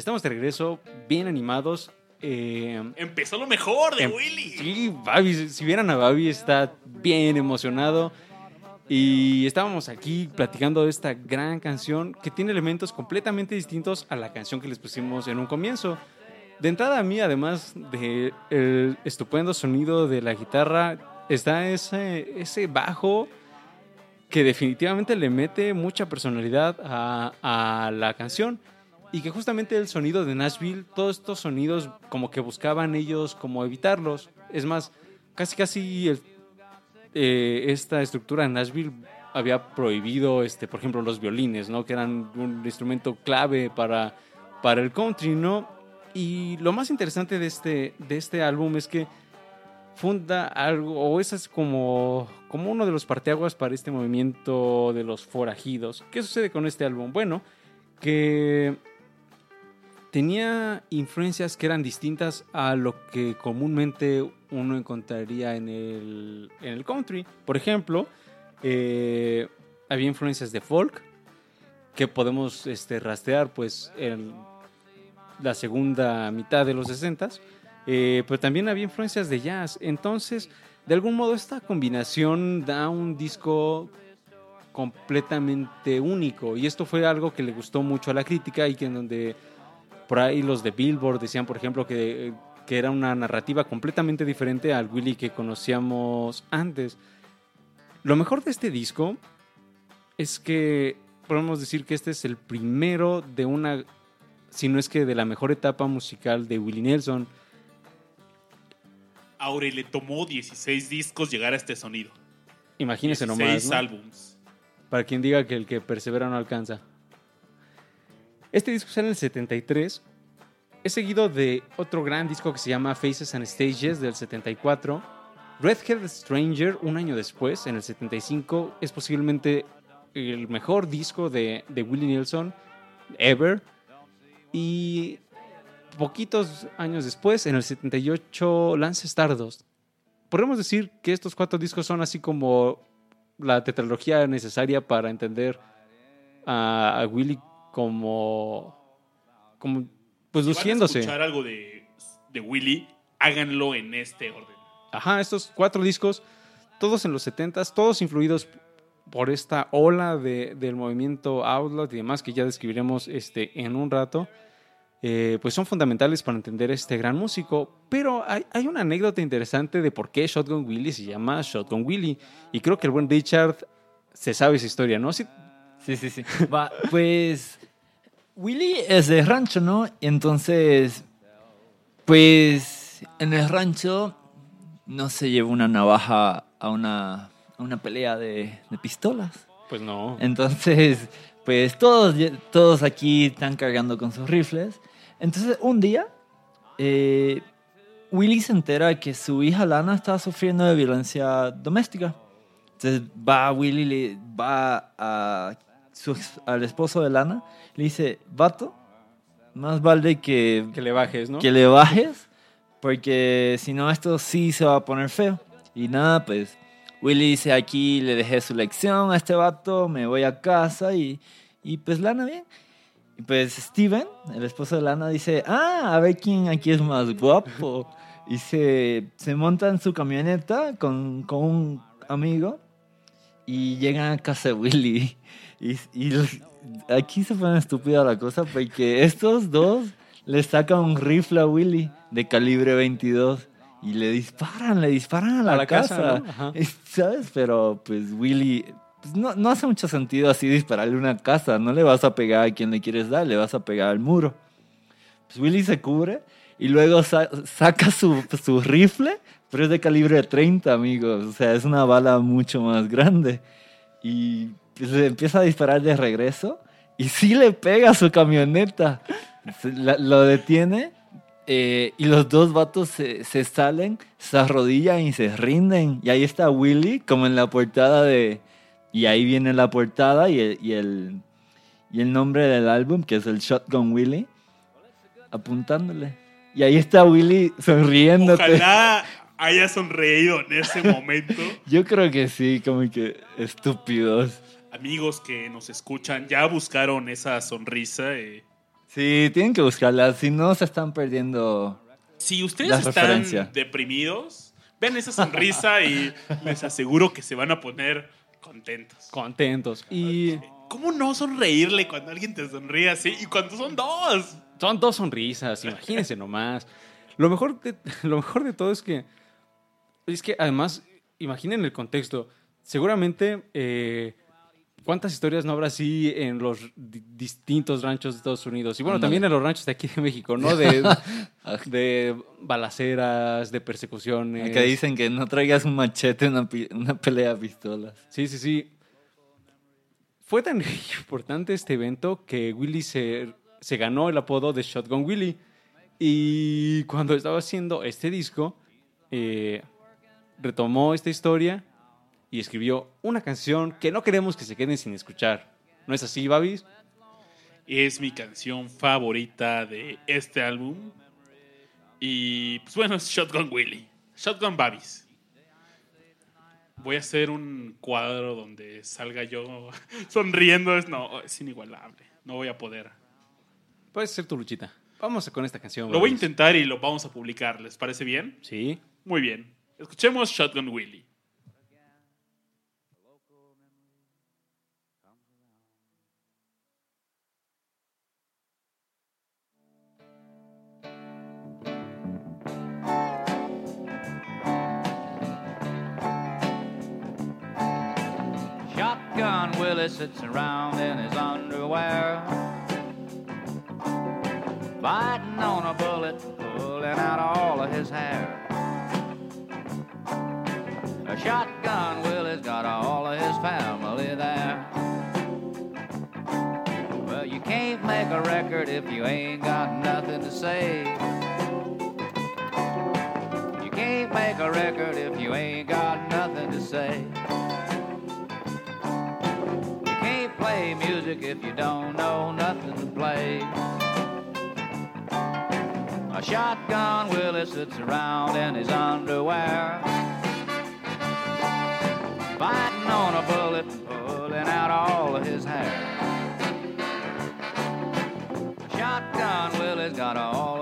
Estamos de regreso, bien animados. Eh, Empezó lo mejor de Em- Willy. Sí, Babi, si vieran a Babi está bien emocionado. Y estábamos aquí platicando de esta gran canción que tiene elementos completamente distintos a la canción que les pusimos en un comienzo. De entrada a mí, además del el estupendo sonido de la guitarra, está ese, ese bajo que definitivamente le mete mucha personalidad a, a la canción y que justamente el sonido de Nashville, todos estos sonidos como que buscaban ellos como evitarlos. Es más, casi casi eh, esta estructura de Nashville había prohibido, este, por ejemplo, los violines, ¿no? Que eran un instrumento clave para, para el country, ¿no? Y lo más interesante de este, de este álbum es que funda algo, o ese es como, como uno de los parteaguas para este movimiento de los forajidos. ¿Qué sucede con este álbum? Bueno, que tenía influencias que eran distintas a lo que comúnmente uno encontraría en el, en el country. Por ejemplo, eh, había influencias de folk que podemos este, rastrear pues en la segunda mitad de los 60 eh, pero también había influencias de jazz. Entonces, de algún modo, esta combinación da un disco completamente único. Y esto fue algo que le gustó mucho a la crítica y que en donde por ahí los de Billboard decían, por ejemplo, que, que era una narrativa completamente diferente al Willy que conocíamos antes. Lo mejor de este disco es que podemos decir que este es el primero de una, si no es que de la mejor etapa musical de Willie Nelson. Aure le tomó 16 discos llegar a este sonido. Imagínense 16 nomás. ¿no? álbums. Para quien diga que el que persevera no alcanza. Este disco sale en el 73. Es seguido de otro gran disco que se llama Faces and Stages del 74. Redhead Stranger, un año después, en el 75, es posiblemente el mejor disco de, de Willie Nelson ever. Y poquitos años después, en el 78, lanza Stardust. Podemos decir que estos cuatro discos son así como la tetralogía necesaria para entender a, a Willy como, como pues Si van a luciéndose. escuchar algo de, de Willy, háganlo en este orden. Ajá, estos cuatro discos, todos en los 70s, todos influidos por esta ola de- del movimiento outlaw y demás que ya describiremos este, en un rato, eh, pues son fundamentales para entender este gran músico. Pero hay, hay una anécdota interesante de por qué Shotgun Willie se llama Shotgun Willie. Y creo que el buen Richard se sabe esa historia, ¿no? Sí, Sí, sí, sí. Va, pues Willy es de rancho, ¿no? Entonces, pues en el rancho no se lleva una navaja a una, a una pelea de, de pistolas. pues no. Entonces, pues todos, todos aquí están cargando con sus rifles. Entonces, un día, eh, Willy se entera que su hija Lana está sufriendo de violencia doméstica. Entonces va Willy, va a su al esposo de Lana, le dice, vato, más vale que, Que le bajes, ¿no? que le bajes, porque si no esto sí se va a poner feo. Y nada, pues Willy dice, aquí le dejé su lección a este vato, me voy a casa y, y pues Lana bien. Y pues Steven, el esposo de Lana, dice, ah, a ver quién aquí es más guapo. Y se, se monta en su camioneta con, con un amigo y llegan a casa de Willy. Y, y aquí se pone estúpida la cosa porque estos dos le sacan un rifle a Willy de calibre 22 y le disparan, le disparan a la, A la casa, casa. ¿no? ¿Sabes? Pero pues Willy, pues, no, no hace mucho sentido así dispararle una casa. No le vas a pegar a quien le quieres dar, le vas a pegar al muro. Pues Willy se cubre y luego sa- saca su, su rifle, pero es de calibre 30, amigos. O sea, es una bala mucho más grande. Y le empieza a disparar de regreso y sí le pega a su camioneta. La- lo detiene eh, y los dos vatos se, se salen, se arrodillan y se rinden. Y ahí está Willy, como en la portada de... Y ahí viene la portada y el, y el, y el nombre del álbum, que es el Shotgun Willy, apuntándole. Y ahí está Willy sonriéndote. Ojalá haya sonreído en ese momento. Yo creo que sí, como que estúpidos. Amigos que nos escuchan, ya buscaron esa sonrisa. eh. Sí, tienen que buscarla, si no se están perdiendo. Si ustedes La están referencia. deprimidos, ven esa sonrisa y les aseguro que se van a poner contentos. Contentos. Y ¿Cómo no sonreírle cuando alguien te sonríe así? Y cuando son dos. son dos sonrisas, imagínense nomás. Lo mejor, de, lo mejor de todo es que, es que además, imaginen el contexto. Seguramente, eh, ¿cuántas historias no habrá así en los di- distintos ranchos de Estados Unidos? Y bueno, también en los ranchos de aquí de México, ¿no? De, de balaceras, de persecuciones. Que dicen que no traigas un machete una, una pelea de pistolas. Sí, sí, sí. Fue tan importante este evento que Willy se, se ganó el apodo de Shotgun Willy. Y cuando estaba haciendo este disco, eh, retomó esta historia y escribió una canción que no queremos que se queden sin escuchar. ¿No es así, Babis? Es mi canción favorita de este álbum. Y pues bueno, es Shotgun Willy. Shotgun Babis. Voy a hacer un cuadro donde salga yo sonriendo. Es, no, es inigualable. No voy a poder. Puede ser tu luchita. Vamos con esta canción. Lo voy a intentar y lo vamos a publicar. ¿Les parece bien? Sí. Muy bien. Escuchemos Shotgun Willy. Willie sits around in his underwear, biting on a bullet, pulling out all of his hair. A shotgun Willie's got all of his family there. Well, you can't make a record if you ain't got nothing to say. You can't make a record if you ain't got nothing to say. Music if you don't know nothing to play. A shotgun Willie sits around in his underwear, biting on a bullet, pulling out all of his hair. Shotgun Willie's got all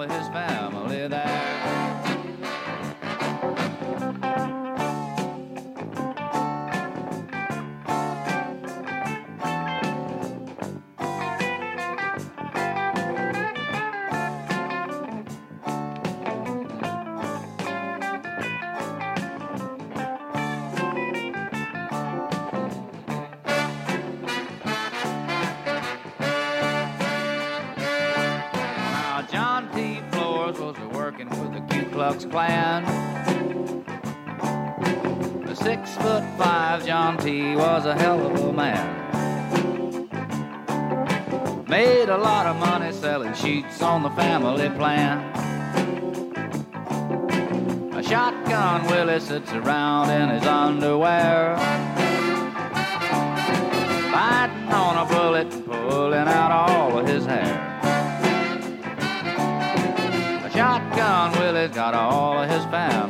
Klux Klan. Six foot five John T. was a hell of a man. Made a lot of money selling sheets on the family plan. A Shotgun Willie sits around in his underwear. Biting on a bullet, pulling out all Got all of his family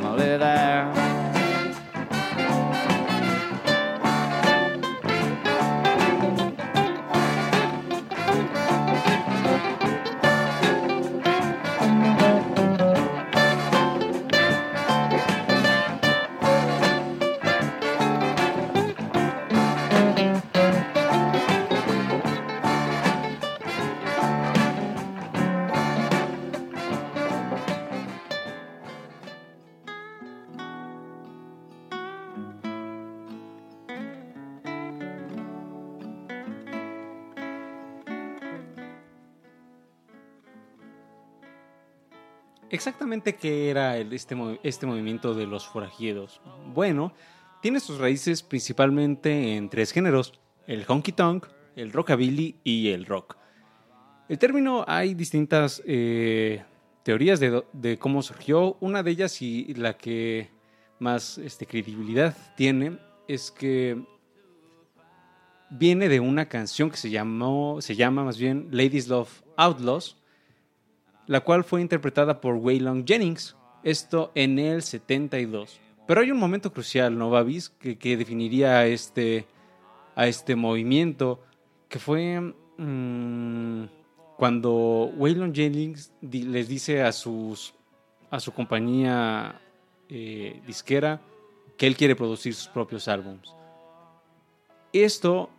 Exactamente qué era este, este movimiento de los forajidos. Bueno, tiene sus raíces principalmente en tres géneros, el honky tonk, el rockabilly y el rock. El término hay distintas eh, teorías de cómo surgió. Una de ellas y la que más este, credibilidad tiene es que viene de una canción que se llamó, se llama más bien Ladies Love Outlaws, la cual fue interpretada por Waylon Jennings, esto en el 72. Pero hay un momento crucial, ¿no, Babis? Que, que definiría a este, a este movimiento, que fue mm, cuando Waylon Jennings les dice a, sus, a su compañía eh, disquera que él quiere producir sus propios álbumes. Esto,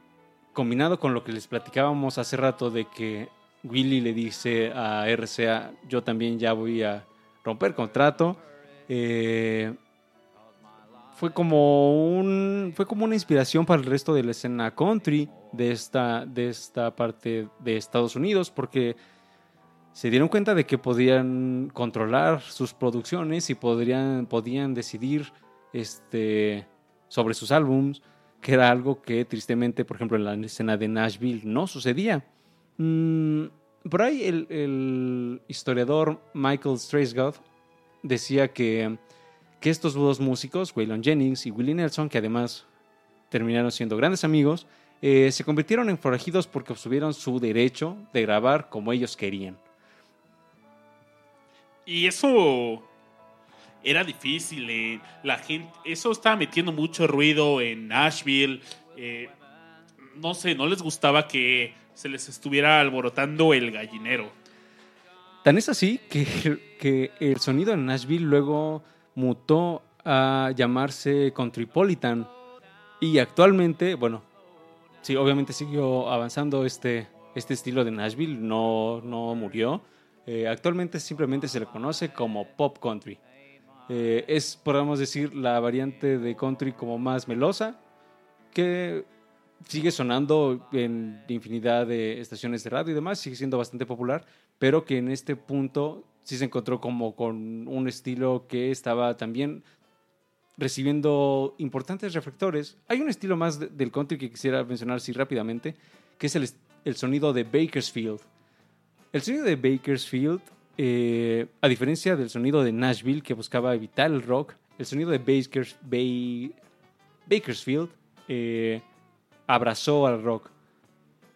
combinado con lo que les platicábamos hace rato de que Willy le dice a RCA, yo también ya voy a romper contrato, eh, fue como un fue como una inspiración para el resto de la escena country de esta de esta parte de Estados Unidos porque se dieron cuenta de que podían controlar sus producciones y podrían podían decidir este sobre sus álbums que era algo que tristemente por ejemplo en la escena de Nashville no sucedía Mm, por ahí el, historiador Michael Straisgott decía que, que estos dos músicos, Waylon Jennings y Willie Nelson, que además terminaron siendo grandes amigos, eh, se convirtieron en forajidos porque obtuvieron su derecho de grabar como ellos querían. Y eso era difícil. eh, La gente, eso estaba metiendo mucho ruido en Nashville. eh, no sé, no les gustaba que se les estuviera alborotando el gallinero. Tan es así que, que el sonido en Nashville luego mutó a llamarse Countrypolitan. Y actualmente, bueno, sí, obviamente siguió avanzando este, este estilo de Nashville, no, no murió. Eh, actualmente simplemente se le conoce como pop country. Eh, es, podríamos decir, la variante de country como más melosa, que sigue sonando en infinidad de estaciones de radio y demás, sigue siendo bastante popular, pero que en este punto sí se encontró como con un estilo que estaba también recibiendo importantes reflectores. Hay un estilo más de- del country que quisiera mencionar así rápidamente, que es el, el sonido de Bakersfield. El sonido de Bakersfield, eh, a diferencia del sonido de Nashville, que buscaba evitar el rock, el sonido de Bakers, Bakersfield eh, abrazó al rock.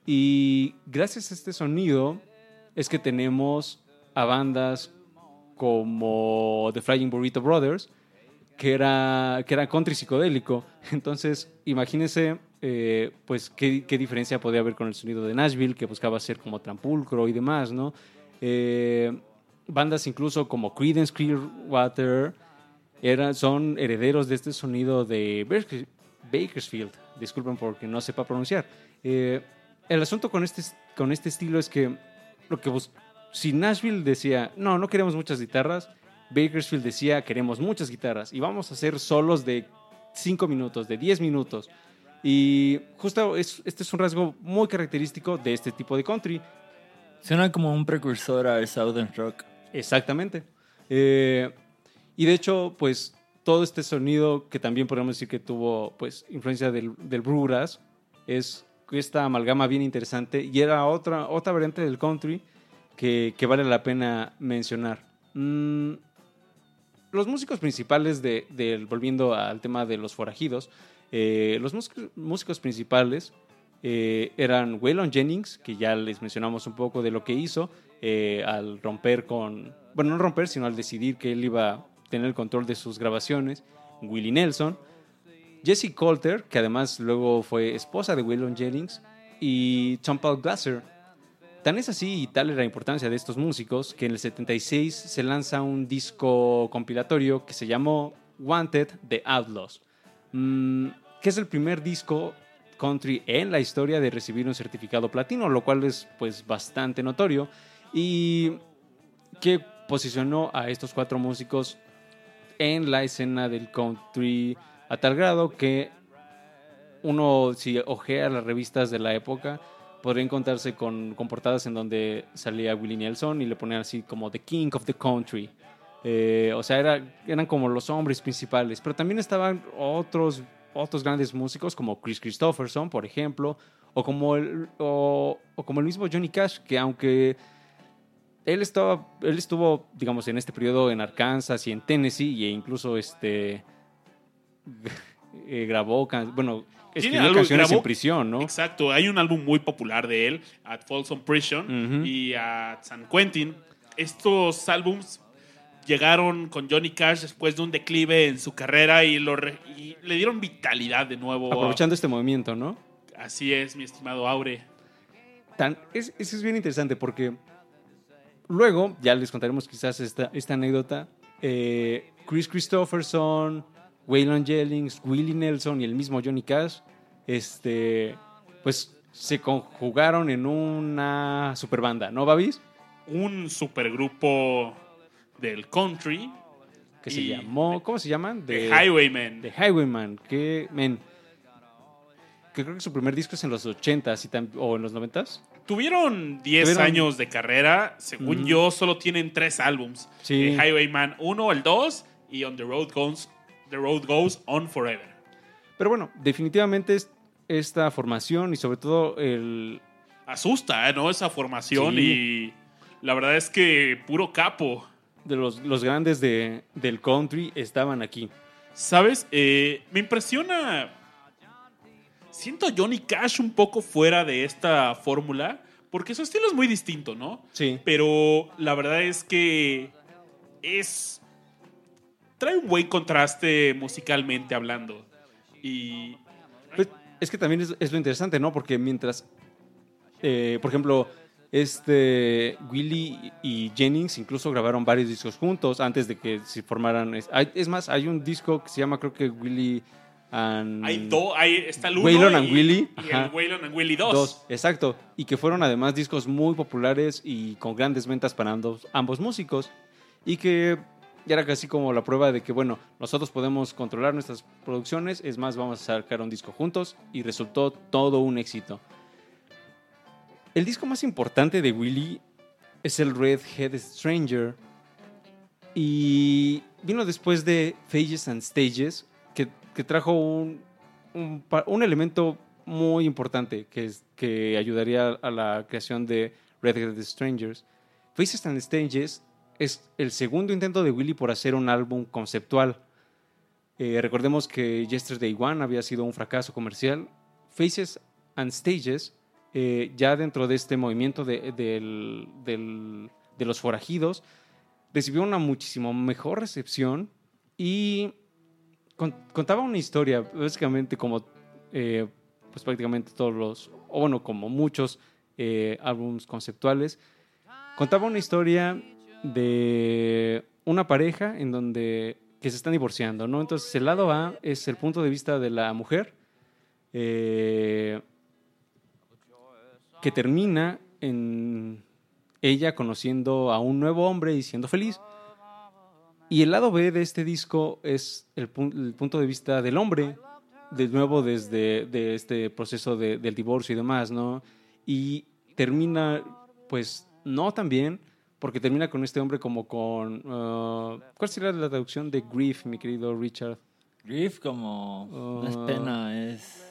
Y gracias a este sonido es que tenemos a bandas como The Flying Burrito Brothers, que era, que era country psicodélico. Entonces, imagínense, eh, pues, qué, qué diferencia podía haber con el sonido de Nashville, que buscaba ser como trampulcro y demás, ¿no? Eh, bandas incluso como Creedence Clearwater eran, son herederos de este sonido de Baker- Bakersfield. Disculpen porque no sepa pronunciar. Eh, el asunto con este, con este estilo es que lo que bus- si Nashville decía, no, no queremos muchas guitarras, Bakersfield decía, queremos muchas guitarras y vamos a hacer solos de 5 minutos, de 10 minutos. Y justo es, este es un rasgo muy característico de este tipo de country. Suena como un precursor al Southern Rock. Exactamente. Eh, y de hecho, pues todo este sonido que también podemos decir que tuvo pues influencia del, del bluegrass es esta amalgama bien interesante y era otra, otra variante del country que, que vale la pena mencionar. Mm, los músicos principales de, del- volviendo al tema de los forajidos, eh, los músicos, principales eh, eran Waylon Jennings, que ya les mencionamos un poco de lo que hizo eh, al romper con, bueno, no romper, sino al decidir que él iba tener el control de sus grabaciones, Willie Nelson, Jessie Coulter, que además luego fue esposa de Waylon Jennings, y Tom Paul Glasser. Tan es así y tal es la importancia de estos músicos que en el 76 se lanza un disco compilatorio que se llamó Wanted The Outlaws, mm, que es el primer disco country en la historia de recibir un certificado platino, lo cual es pues bastante notorio y que posicionó a estos cuatro músicos en la escena del country a tal grado que uno si ojea las revistas de la época podría encontrarse con, portadas en donde salía Willie Nelson y le ponían así como The King of the Country. Eh, o sea, era, eran como los hombres principales, pero también estaban otros, otros grandes músicos como Chris Christopherson, por ejemplo, o como el, o como el mismo Johnny Cash, que aunque él estaba, él estuvo, digamos, en este periodo en Arkansas y en Tennessee, e incluso este eh, grabó, can- bueno, escribió algo- canciones grabó- en prisión, ¿no? Exacto, hay un álbum muy popular de él, At Folsom Prison y a San Quentin. Estos álbums llegaron con Johnny Cash después de un declive en su carrera y, lo re- y le dieron vitalidad de nuevo. Aprovechando este movimiento, ¿no? Así es, mi estimado Aure. Tan, es, eso es bien interesante porque luego, ya les contaremos quizás esta, esta anécdota, eh, Chris Christopherson, Waylon Jennings, Willie Nelson y el mismo Johnny Cash, este, pues se conjugaron en una super banda, ¿no, Babis? Un supergrupo del country, Que se llamó, ¿cómo se llaman? The Highwaymen. The Highwayman, que, men, que creo que su primer disco es en los 80s y o en los 90s. Tuvieron 10 Tuvieron- años de carrera. Según yo, solo tienen tres álbums. Sí. Eh, Highwayman 1, el 2 y On the Road Goes, the Road Goes On Forever. Pero bueno, definitivamente es- esta formación y sobre todo el, Asusta, ¿eh? ¿no? Esa formación Sí. y la verdad es que puro capo. de los, los grandes de, del country estaban aquí. ¿Sabes? Eh, me impresiona. Siento a Johnny Cash un poco fuera de esta fórmula. Porque su estilo es muy distinto, ¿no? Sí. Pero la verdad es que es. Trae un buen contraste musicalmente hablando. Y. Pues, es que también es, es lo interesante, ¿no? Porque mientras, eh, por ejemplo, este Willie y Jennings incluso grabaron varios discos juntos antes de que se formaran. Es, más, hay un disco que se llama, creo que Willie and... Hay dos. Hay, está el uno Waylon y, and Willie, Y el Waylon and Willie 2. Dos, exacto. Y que fueron además discos muy populares y con grandes ventas para ambos, ambos músicos. Y que ya era casi como la prueba de que, bueno, nosotros podemos controlar nuestras producciones. Es más, vamos a sacar un disco juntos. Y resultó todo un éxito. El disco más importante de Willie es el Red Head Stranger. Y vino después de Phases and Stages, que, trajo un, un, elemento muy importante que, es, que ayudaría a la creación de Red Head Strangers. Faces and Stages es el segundo intento de Willie por hacer un álbum conceptual. Eh, recordemos que Yesterday One había sido un fracaso comercial. Faces and Stages, eh, ya dentro de este movimiento de, del- de los forajidos, recibió una muchísimo mejor recepción y contaba una historia, básicamente como eh, pues prácticamente todos los, o bueno, como muchos eh, álbumes conceptuales, contaba una historia de una pareja en donde que se están divorciando, ¿no? Entonces el lado A es el punto de vista de la mujer eh, que termina en ella conociendo a un nuevo hombre y siendo feliz. Y el lado B de este disco es el, pun- el punto de vista del hombre, de nuevo desde de este proceso de- del divorcio y demás, ¿no? Y termina, pues, no tan bien, porque termina con este hombre como con... ah, ¿Cuál sería la traducción de grief, mi querido Richard? Grief como... no es pena, es...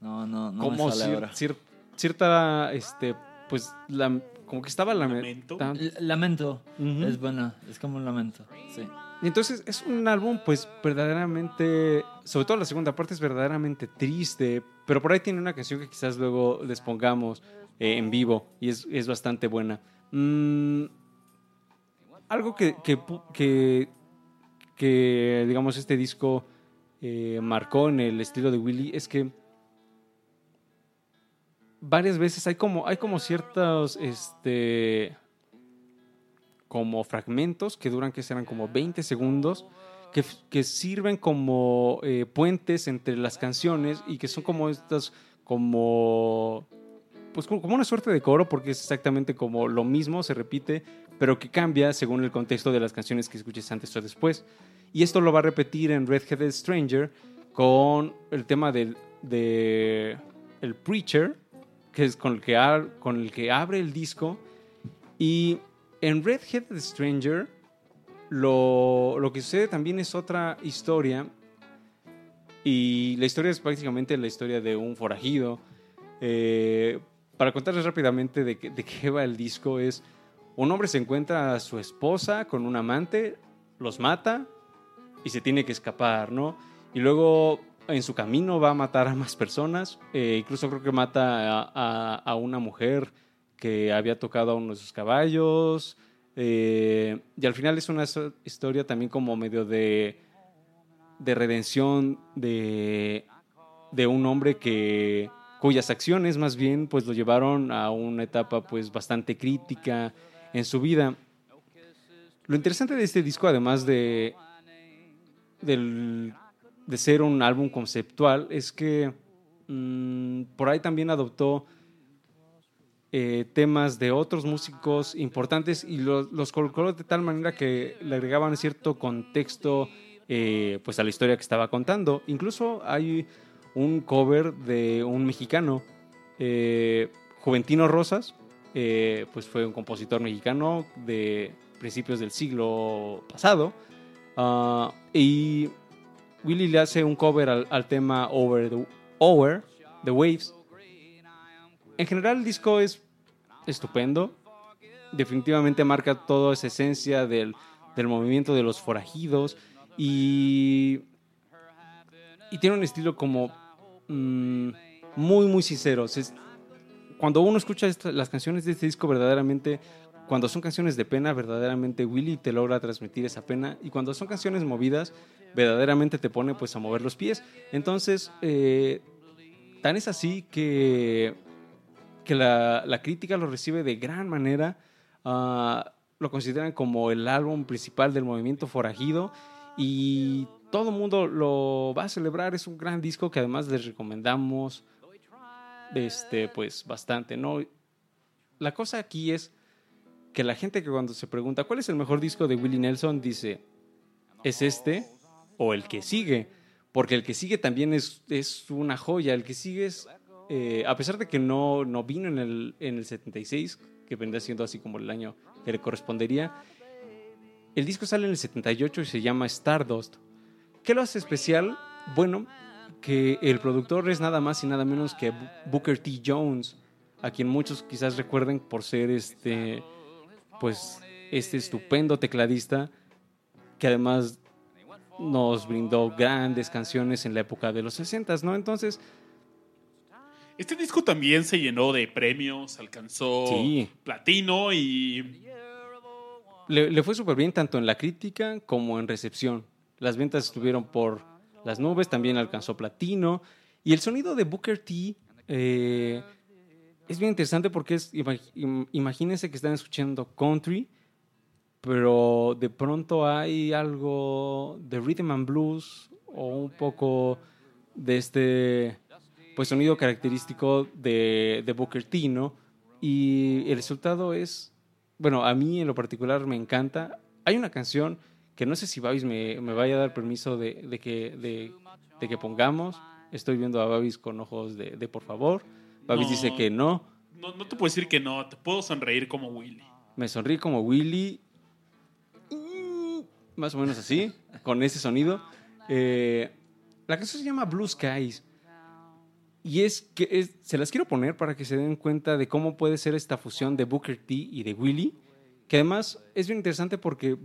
No, no, no como me sale cier- ahora. cier- cierta, este, pues, la, como que estaba Lamento. Lamento es buena, es como un lamento. Sí. Y entonces es un álbum, pues verdaderamente, sobre todo la segunda parte es verdaderamente triste, pero por ahí tiene una canción que quizás luego les pongamos eh, en vivo y es, es bastante buena. Mm, algo que, que, que, digamos, este disco eh, marcó en el estilo de Willy es que varias veces hay como, hay como ciertos, este, como fragmentos que duran, que serán como 20 segundos, que, que sirven como eh, puentes entre las canciones y que son como estas, como, pues como una suerte de coro, porque es exactamente como lo mismo, se repite, pero que cambia según el contexto de las canciones que escuches antes o después. Y esto lo va a repetir en Red Headed Stranger con el tema del de el Preacher, que es con el que, con el que abre el disco. Y en Red Headed Stranger, lo, lo que sucede también es otra historia. Y la historia es prácticamente la historia de un forajido. Eh, para contarles rápidamente de, qué- de qué va el disco, es un hombre se encuentra a su esposa con un amante, los mata y se tiene que escapar, ¿no? Y luego en su camino va a matar a más personas, eh, incluso creo que mata a, una mujer que había tocado a uno de sus caballos, eh, y al final es una historia también como medio de, de redención de, de un hombre que cuyas acciones más bien pues lo llevaron a una etapa pues bastante crítica en su vida. Lo interesante de este disco, además de, del- de ser un álbum conceptual, es que mm, por ahí también adoptó eh, temas de otros músicos importantes y los, los colocó de tal manera que le agregaban cierto contexto eh, pues a la historia que estaba contando. Incluso hay un cover de un mexicano, eh, Juventino Rosas, pues fue un compositor mexicano de principios del siglo pasado. Ah, y Willy le hace un cover al, al tema Over the, Waves. En general el disco es estupendo. Definitivamente marca toda esa esencia del, del movimiento de los forajidos. Y, y tiene un estilo como mm, muy, muy sincero. Cuando uno escucha las canciones de este disco, verdaderamente, cuando son canciones de pena, verdaderamente Willy te logra transmitir esa pena. Y cuando son canciones movidas, verdaderamente te pone pues a mover los pies. Entonces, eh, tan es así que, que la, la crítica lo recibe de gran manera. Ah, lo consideran como el álbum principal del movimiento forajido y todo el mundo lo va a celebrar. Es un gran disco que además les recomendamos este, pues bastante, ¿no? La cosa aquí es que la gente que cuando se pregunta cuál es el mejor disco de Willie Nelson dice, ¿es este o el que sigue? Porque el que sigue también es, es una joya. El que sigue es, eh, a pesar de que no, no vino en el, en el 76, que vendría siendo así como el año que le correspondería, el disco sale en el 78 y se llama Stardust. ¿Qué lo hace especial? Bueno, que el productor es nada más y nada menos que Booker T. Jones, a quien muchos quizás recuerden por ser este, pues, este estupendo tecladista que además nos brindó grandes canciones en la época de los 60, ¿no? Entonces, Este disco también se llenó de premios, alcanzó Sí. platino y le, le fue súper bien tanto en la crítica como en recepción. Las ventas estuvieron por las nubes, también alcanzó platino. Y el sonido de Booker T eh, es bien interesante porque es, ima- im- imagínense que están escuchando country, pero de pronto hay algo de rhythm and blues o un poco de este pues sonido característico de, de Booker T, ¿no? Y el resultado es, bueno, a mí en lo particular me encanta. Hay una canción que no sé si Babis me, me vaya a dar permiso de, de que, de, de que pongamos. Estoy viendo a Babis con ojos de, de por favor. Babis No. dice que no. no, no te puedo decir que no, te puedo sonreír como Willy. Me sonríe como Willy. Más o menos así, con ese sonido. Eh, la canción se llama Blue Skies. Y es que es- se las quiero poner para que se den cuenta de cómo puede ser esta fusión de Booker T y de Willie, que además es bien interesante porque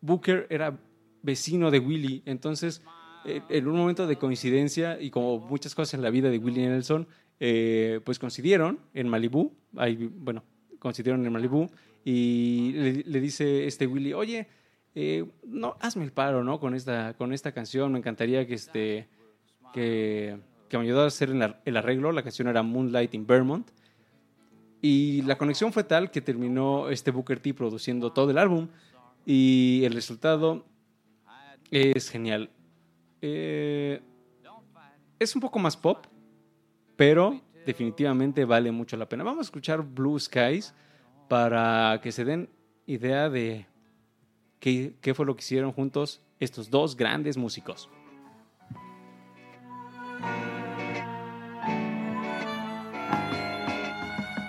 Booker era vecino de Willie, entonces eh, en un momento de coincidencia y como muchas cosas en la vida de Willie Nelson, eh, pues coincidieron en Malibú, bueno, coincidieron en Malibú y le, dice este Willie, oye, eh, no, hazme el paro, ¿no? Con esta, con esta canción, me encantaría que este que, me ayudara a hacer el arreglo. La canción era Moonlight in Vermont. Y la conexión fue tal que terminó este Booker T produciendo todo el álbum. Y el resultado es genial. Eh, es un poco más pop, pero definitivamente vale mucho la pena. Vamos a escuchar Blue Skies para que se den idea de qué, fue lo que hicieron juntos estos dos grandes músicos.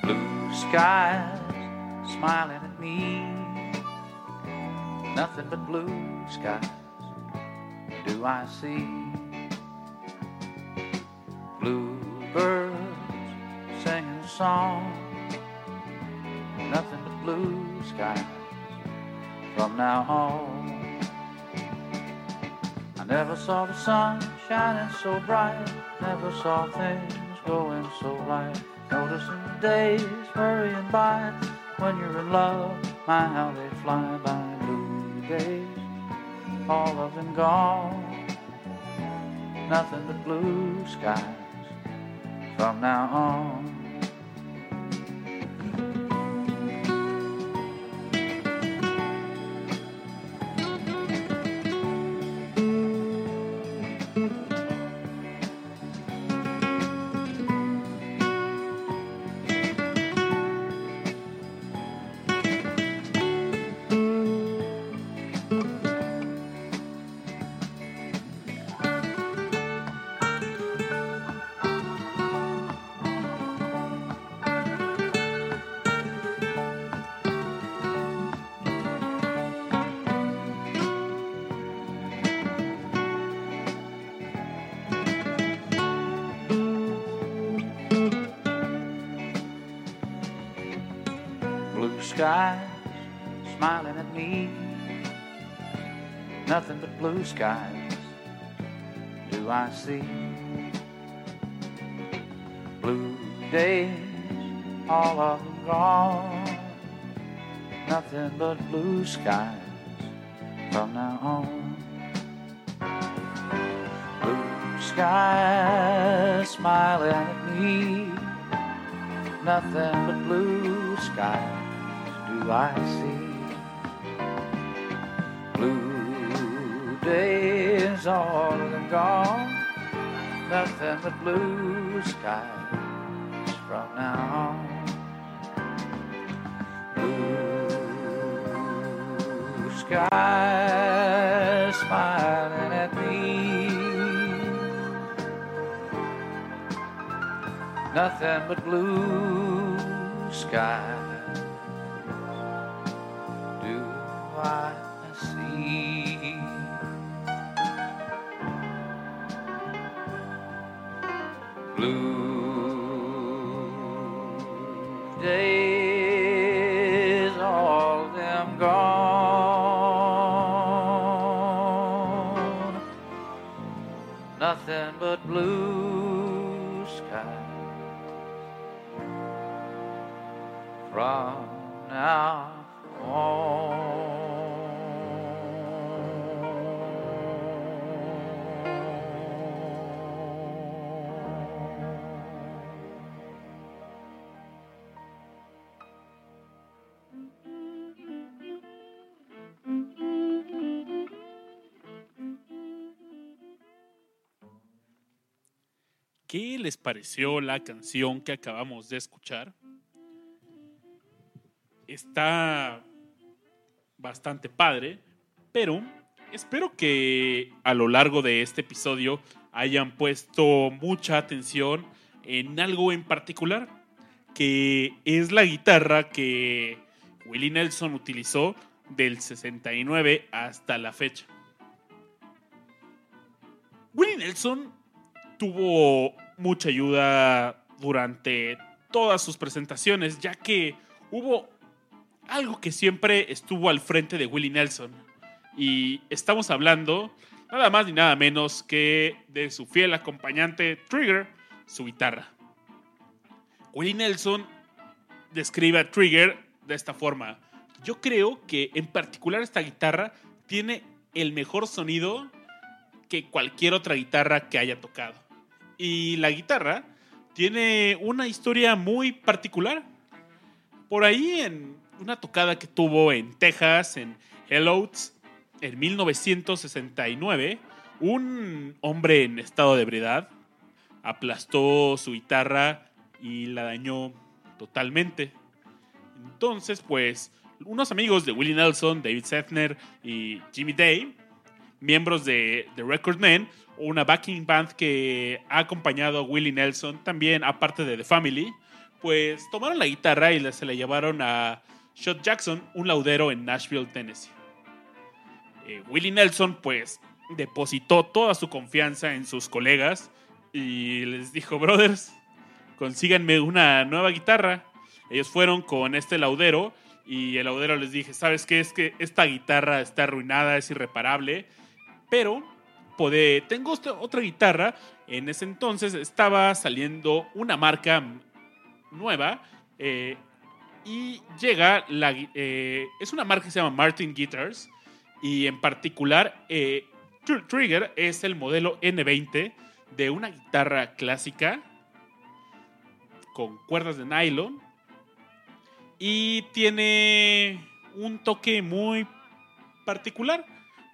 blue skies smiling at me. Nothing but blue skies do I see. Bluebirds singing a song. Nothing but blue skies from now on. I never saw the sun shining so bright. Never saw things going so right. Noticing the days hurrying by. When you're in love, my how they fly by. Blue days, all of them gone. Nothing but blue skies from now on. Blue skies do I see. Blue days, all them gone. Nothing but blue skies from now on. Blue skies smiling at me nothing but blue skies do I see. Gone. Nothing but blue skies from now on. Blue skies smiling at me. nothing but blue skies blue ¿Qué les pareció la canción que acabamos de escuchar? Está bastante padre, pero espero que a lo largo de este episodio hayan puesto mucha atención en algo en particular, que es la guitarra que Willie Nelson utilizó del 69 hasta la fecha. Willie Nelson tuvo mucha ayuda durante todas sus presentaciones, ya que hubo algo que siempre estuvo al frente de Willie Nelson. Y estamos hablando nada más ni nada menos que de su fiel acompañante Trigger, su guitarra. Willie Nelson describe a Trigger de esta forma. Yo creo que en particular esta guitarra tiene el mejor sonido que cualquier otra guitarra que haya tocado. Y la guitarra tiene una historia muy particular. Por ahí en una tocada que tuvo en Texas, en Hellows, en 1969, un hombre en estado de ebriedad aplastó su guitarra y la dañó totalmente. Entonces, pues, unos amigos de Willie Nelson, David Sethner y Jimmy Day, miembros de The Record Men, una backing band que ha acompañado a Willie Nelson, también aparte de The Family, pues tomaron la guitarra y se la llevaron a Shot Jackson, un laudero en Nashville, Tennessee. Eh, Willie Nelson, pues, depositó toda su confianza en sus colegas y les dijo, brothers, consíganme una nueva guitarra. Ellos fueron con este laudero y el laudero les dije, ¿sabes qué? Es que esta guitarra está arruinada, es irreparable, pero pode- tengo otra guitarra. En ese entonces estaba saliendo una marca nueva eh, y llega la... eh, es una marca que se llama Martin Guitars y en particular eh, Tr- Trigger es el modelo N20 de una guitarra clásica con cuerdas de nylon y tiene un toque muy particular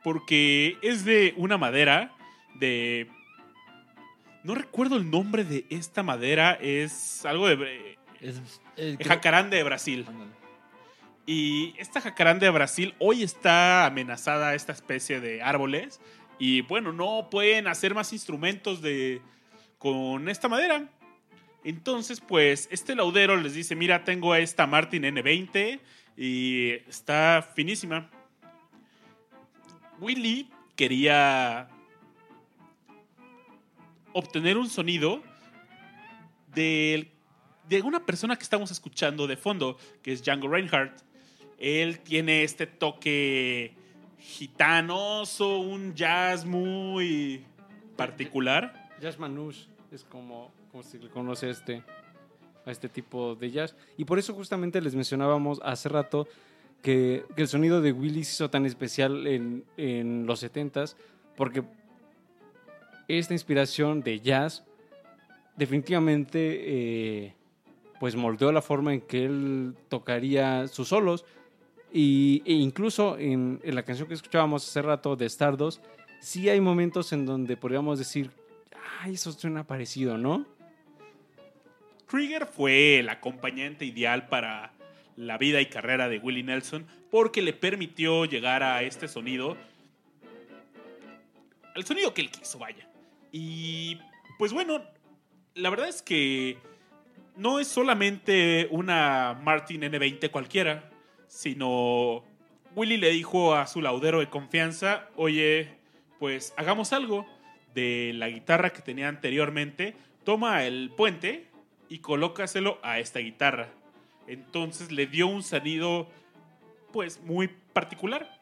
porque es de una madera de no recuerdo el nombre de esta madera es algo de Es, eh, creo- jacaranda de Brasil Ándale. y esta jacaranda de Brasil hoy está amenazada esta especie de árboles y bueno, no pueden hacer más instrumentos de con esta madera. Entonces, pues este laudero les dice, "Mira, tengo esta Martin N20 y está finísima." Willy quería obtener un sonido del- de una persona que estamos escuchando de fondo, que es Django Reinhardt. Él tiene este toque gitanoso, un jazz muy particular. Jazz manouche es como, como se le conoce a este, a este tipo de jazz. Y por eso justamente les mencionábamos hace rato que, el sonido de Willy se hizo tan especial en, en los 70s, porque esta inspiración de jazz definitivamente eh, pues moldeó la forma en que él tocaría sus solos. Y, e incluso en, en la canción que escuchábamos hace rato de Stardust, sí hay momentos en donde podríamos decir, ay, eso suena parecido, ¿no? Krieger fue el acompañante ideal para la vida y carrera de Willie Nelson porque le permitió llegar a este sonido, al sonido que él quiso, vaya. Y pues bueno, la verdad es que no es solamente una Martin N20 cualquiera, sino Willie le dijo a su laudero de confianza, oye, pues hagamos algo de la guitarra que tenía anteriormente, toma el puente y colócaselo a esta guitarra. Entonces le dio un sonido pues muy particular.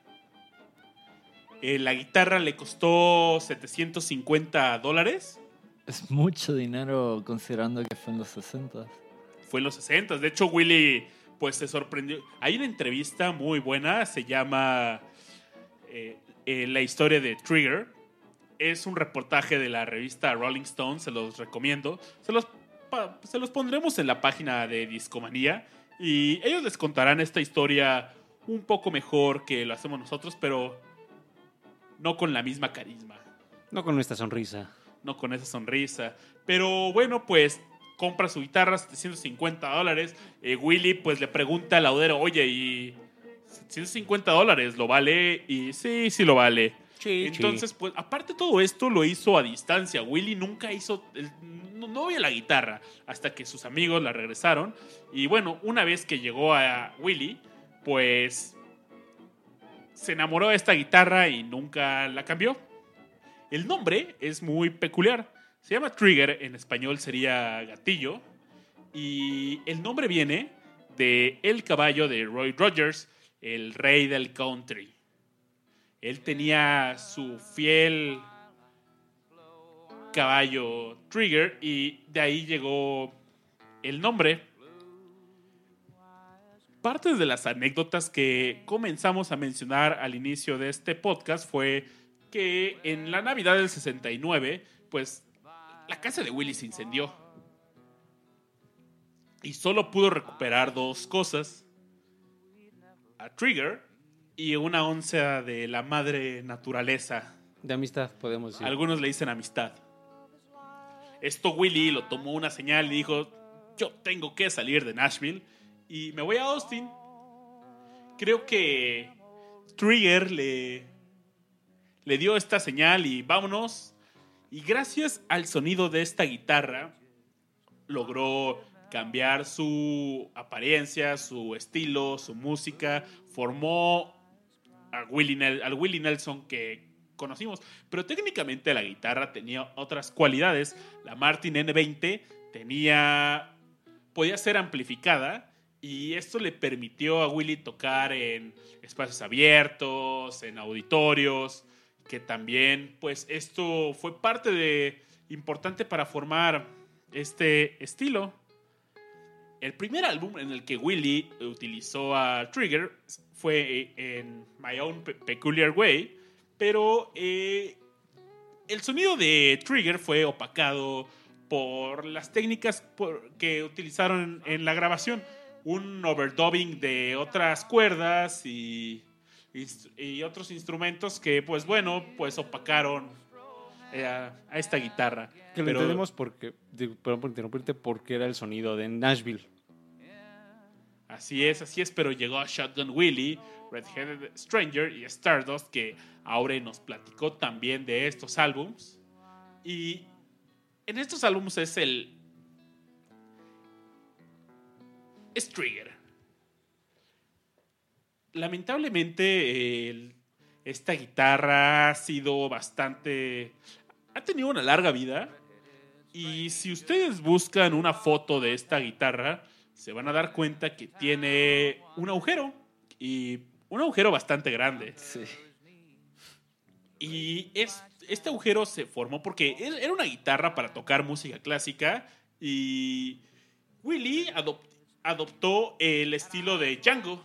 Eh, la guitarra le costó 750 dólares. Es mucho dinero considerando que fue en los 60. Fue en los 60. De hecho, Willy pues se sorprendió. Hay una entrevista muy buena, se llama eh, eh, La historia de Trigger. Es un reportaje de la revista Rolling Stone, se los recomiendo. Se los, pa- se los pondremos en la página de Discomanía y ellos les contarán esta historia un poco mejor que lo hacemos nosotros, pero no con la misma carisma No con nuestra sonrisa. no con esa sonrisa. Pero bueno, pues compra su guitarra, 750 dólares. Eh, Willy pues le pregunta al laudero, oye, ¿y 750 dólares lo vale? Y sí, sí lo vale. Sí, Entonces, pues aparte todo esto lo hizo a distancia. Willy nunca hizo, el- no, no veía la guitarra hasta que sus amigos la regresaron. Y bueno, una vez que llegó a Willy, pues se enamoró de esta guitarra y nunca la cambió. El nombre es muy peculiar. Se llama Trigger, en español sería gatillo. Y el nombre viene de el caballo de Roy Rogers, el rey del country. Él tenía su fiel caballo Trigger y de ahí llegó el nombre. Parte de las anécdotas que comenzamos a mencionar al inicio de este podcast fue que en la Navidad del 69, pues la casa de Willy se incendió. Y solo pudo recuperar dos cosas. A Trigger y una onza de la madre naturaleza. De amistad, podemos decir. Algunos le dicen amistad. Esto Willy lo tomó una señal y dijo, yo tengo que salir de Nashville y me voy a Austin. Creo que Trigger le, le dio esta señal y vámonos. Y gracias al sonido de esta guitarra, logró cambiar su apariencia, su estilo, su música. Formó a Willie al Willie Nelson que conocimos. Pero técnicamente la guitarra tenía otras cualidades. La Martin N20 tenía. podía ser amplificada. Y esto le permitió a Willie tocar en espacios abiertos, en auditorios. Que también, pues, esto fue parte de. importante para formar este estilo. El primer álbum en el que Willie utilizó a Trigger fue en My Own Pe- Peculiar Way, pero eh, el sonido de Trigger fue opacado por las técnicas por- que utilizaron en, en la grabación. Un overdubbing de otras cuerdas y, otros instrumentos que, pues bueno, pues opacaron eh, a, a esta guitarra. Que lo Pero- entendemos porque, perdón por interrumpirte, porque era el sonido de Nashville. Así es, así es, pero llegó a Shotgun Willie, Red-Headed Stranger y Stardust, que Aure nos platicó también de estos álbums. Y en estos álbums es el. Es Trigger. Lamentablemente, esta guitarra ha sido bastante. Ha tenido una larga vida. Y si ustedes buscan una foto de esta guitarra, se van a dar cuenta que tiene un agujero. Y un agujero bastante grande. Sí. Y es, este agujero se formó porque er- era una guitarra para tocar música clásica. Y Willie adop- adoptó el estilo de Django.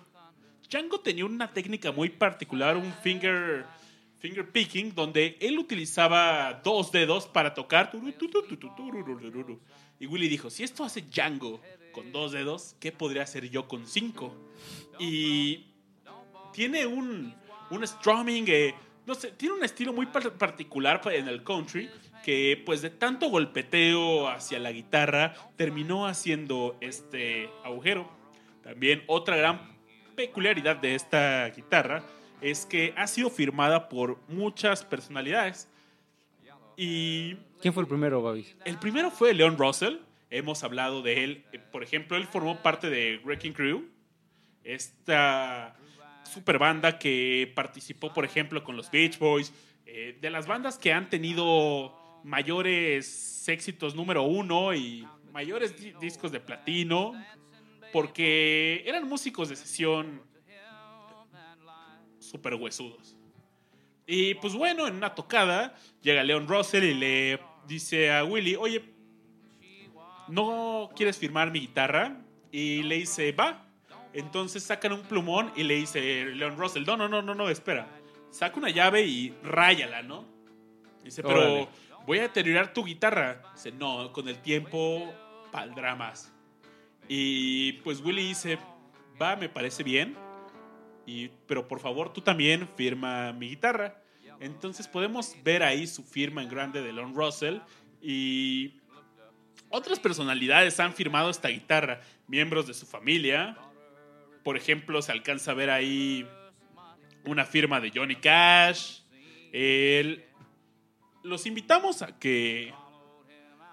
Django tenía una técnica muy particular, un finger, finger picking, donde él utilizaba dos dedos para tocar. Y Willie dijo, si esto hace Django con dos dedos, ¿qué podría hacer yo con cinco? Y tiene un, un strumming, eh, no sé, tiene un estilo muy par- particular pa- en el country que pues de tanto golpeteo hacia la guitarra terminó haciendo este agujero. También otra gran peculiaridad de esta guitarra es que ha sido firmada por muchas personalidades. Y ¿Quién fue el primero, Babis? el primero fue Leon Russell. Hemos hablado de él. Por ejemplo, él formó parte de Wrecking Crew. Esta super banda que participó, por ejemplo, con los Beach Boys. eh, de las bandas que han tenido mayores éxitos número uno y mayores di- discos de platino. Porque eran músicos de sesión super huesudos. Y pues bueno, en una tocada llega Leon Russell y le dice a Willy, oye, ¿no quieres firmar mi guitarra? Y le dice, va. Entonces sacan un plumón y le dice Leon Russell, no, no, no, no, no, espera. Saca una llave y ráyala, ¿no? Dice, pero Órale. voy a deteriorar tu guitarra. Dice, no, con el tiempo valdrá más. Y pues Willy dice, va, me parece bien. Y, pero por favor, tú también firma mi guitarra. Entonces podemos ver ahí su firma en grande de Lon Russell. Y otras personalidades han firmado esta guitarra. Miembros de su familia. Por ejemplo, se alcanza a ver ahí una firma de Johnny Cash. El- los invitamos a que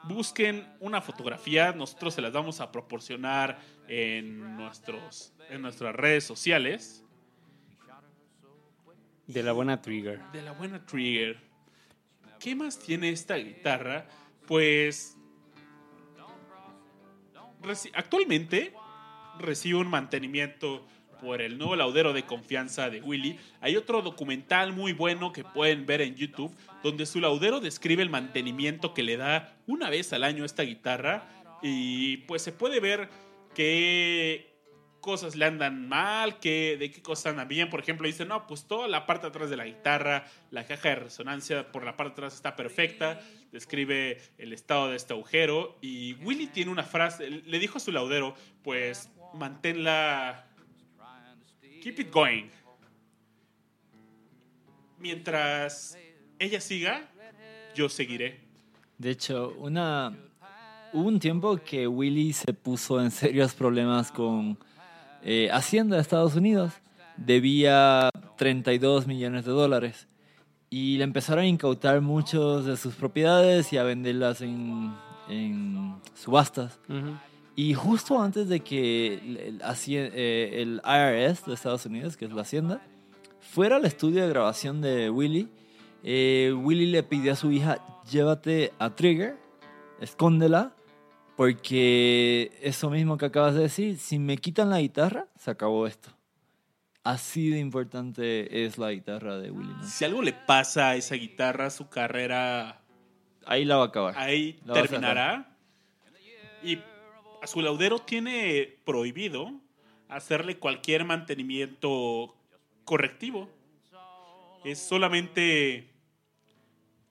busquen una fotografía. Nosotros se las vamos a proporcionar en, nuestros, en nuestras redes sociales. De la buena Trigger. De la buena Trigger. ¿Qué más tiene esta guitarra? pues actualmente recibe un mantenimiento por el nuevo laudero de confianza de Willy. Hay otro documental muy bueno que pueden ver en YouTube donde su laudero describe el mantenimiento que le da una vez al año esta guitarra y pues se puede ver qué cosas le andan mal, qué, de qué cosas andan bien. Por ejemplo, dice, no, pues toda la parte de atrás de la guitarra, la caja de resonancia por la parte atrás está perfecta. Describe el estado de este agujero. Y Willy tiene una frase, le dijo a su laudero, pues manténla... Keep it going. Mientras ella siga, yo seguiré. De hecho, una, hubo un tiempo que Willy se puso en serios problemas con eh, Hacienda de Estados Unidos. Debía 32 millones de dólares. Y le empezaron a incautar muchas de sus propiedades y a venderlas en, en subastas. Y justo antes de que el, el eh, el IRS de Estados Unidos, que es la Hacienda, fuera al estudio de grabación de Willy, eh, Willy le pidió a su hija, llévate a Trigger, escóndela, porque eso mismo que acabas de decir, si me quitan la guitarra, se acabó esto. Así de importante es la guitarra de Willy. ¿no? Si algo le pasa a esa guitarra, su carrera Ahí la va a acabar. ahí La terminará. Y a su laudero tiene prohibido hacerle cualquier mantenimiento correctivo. Es solamente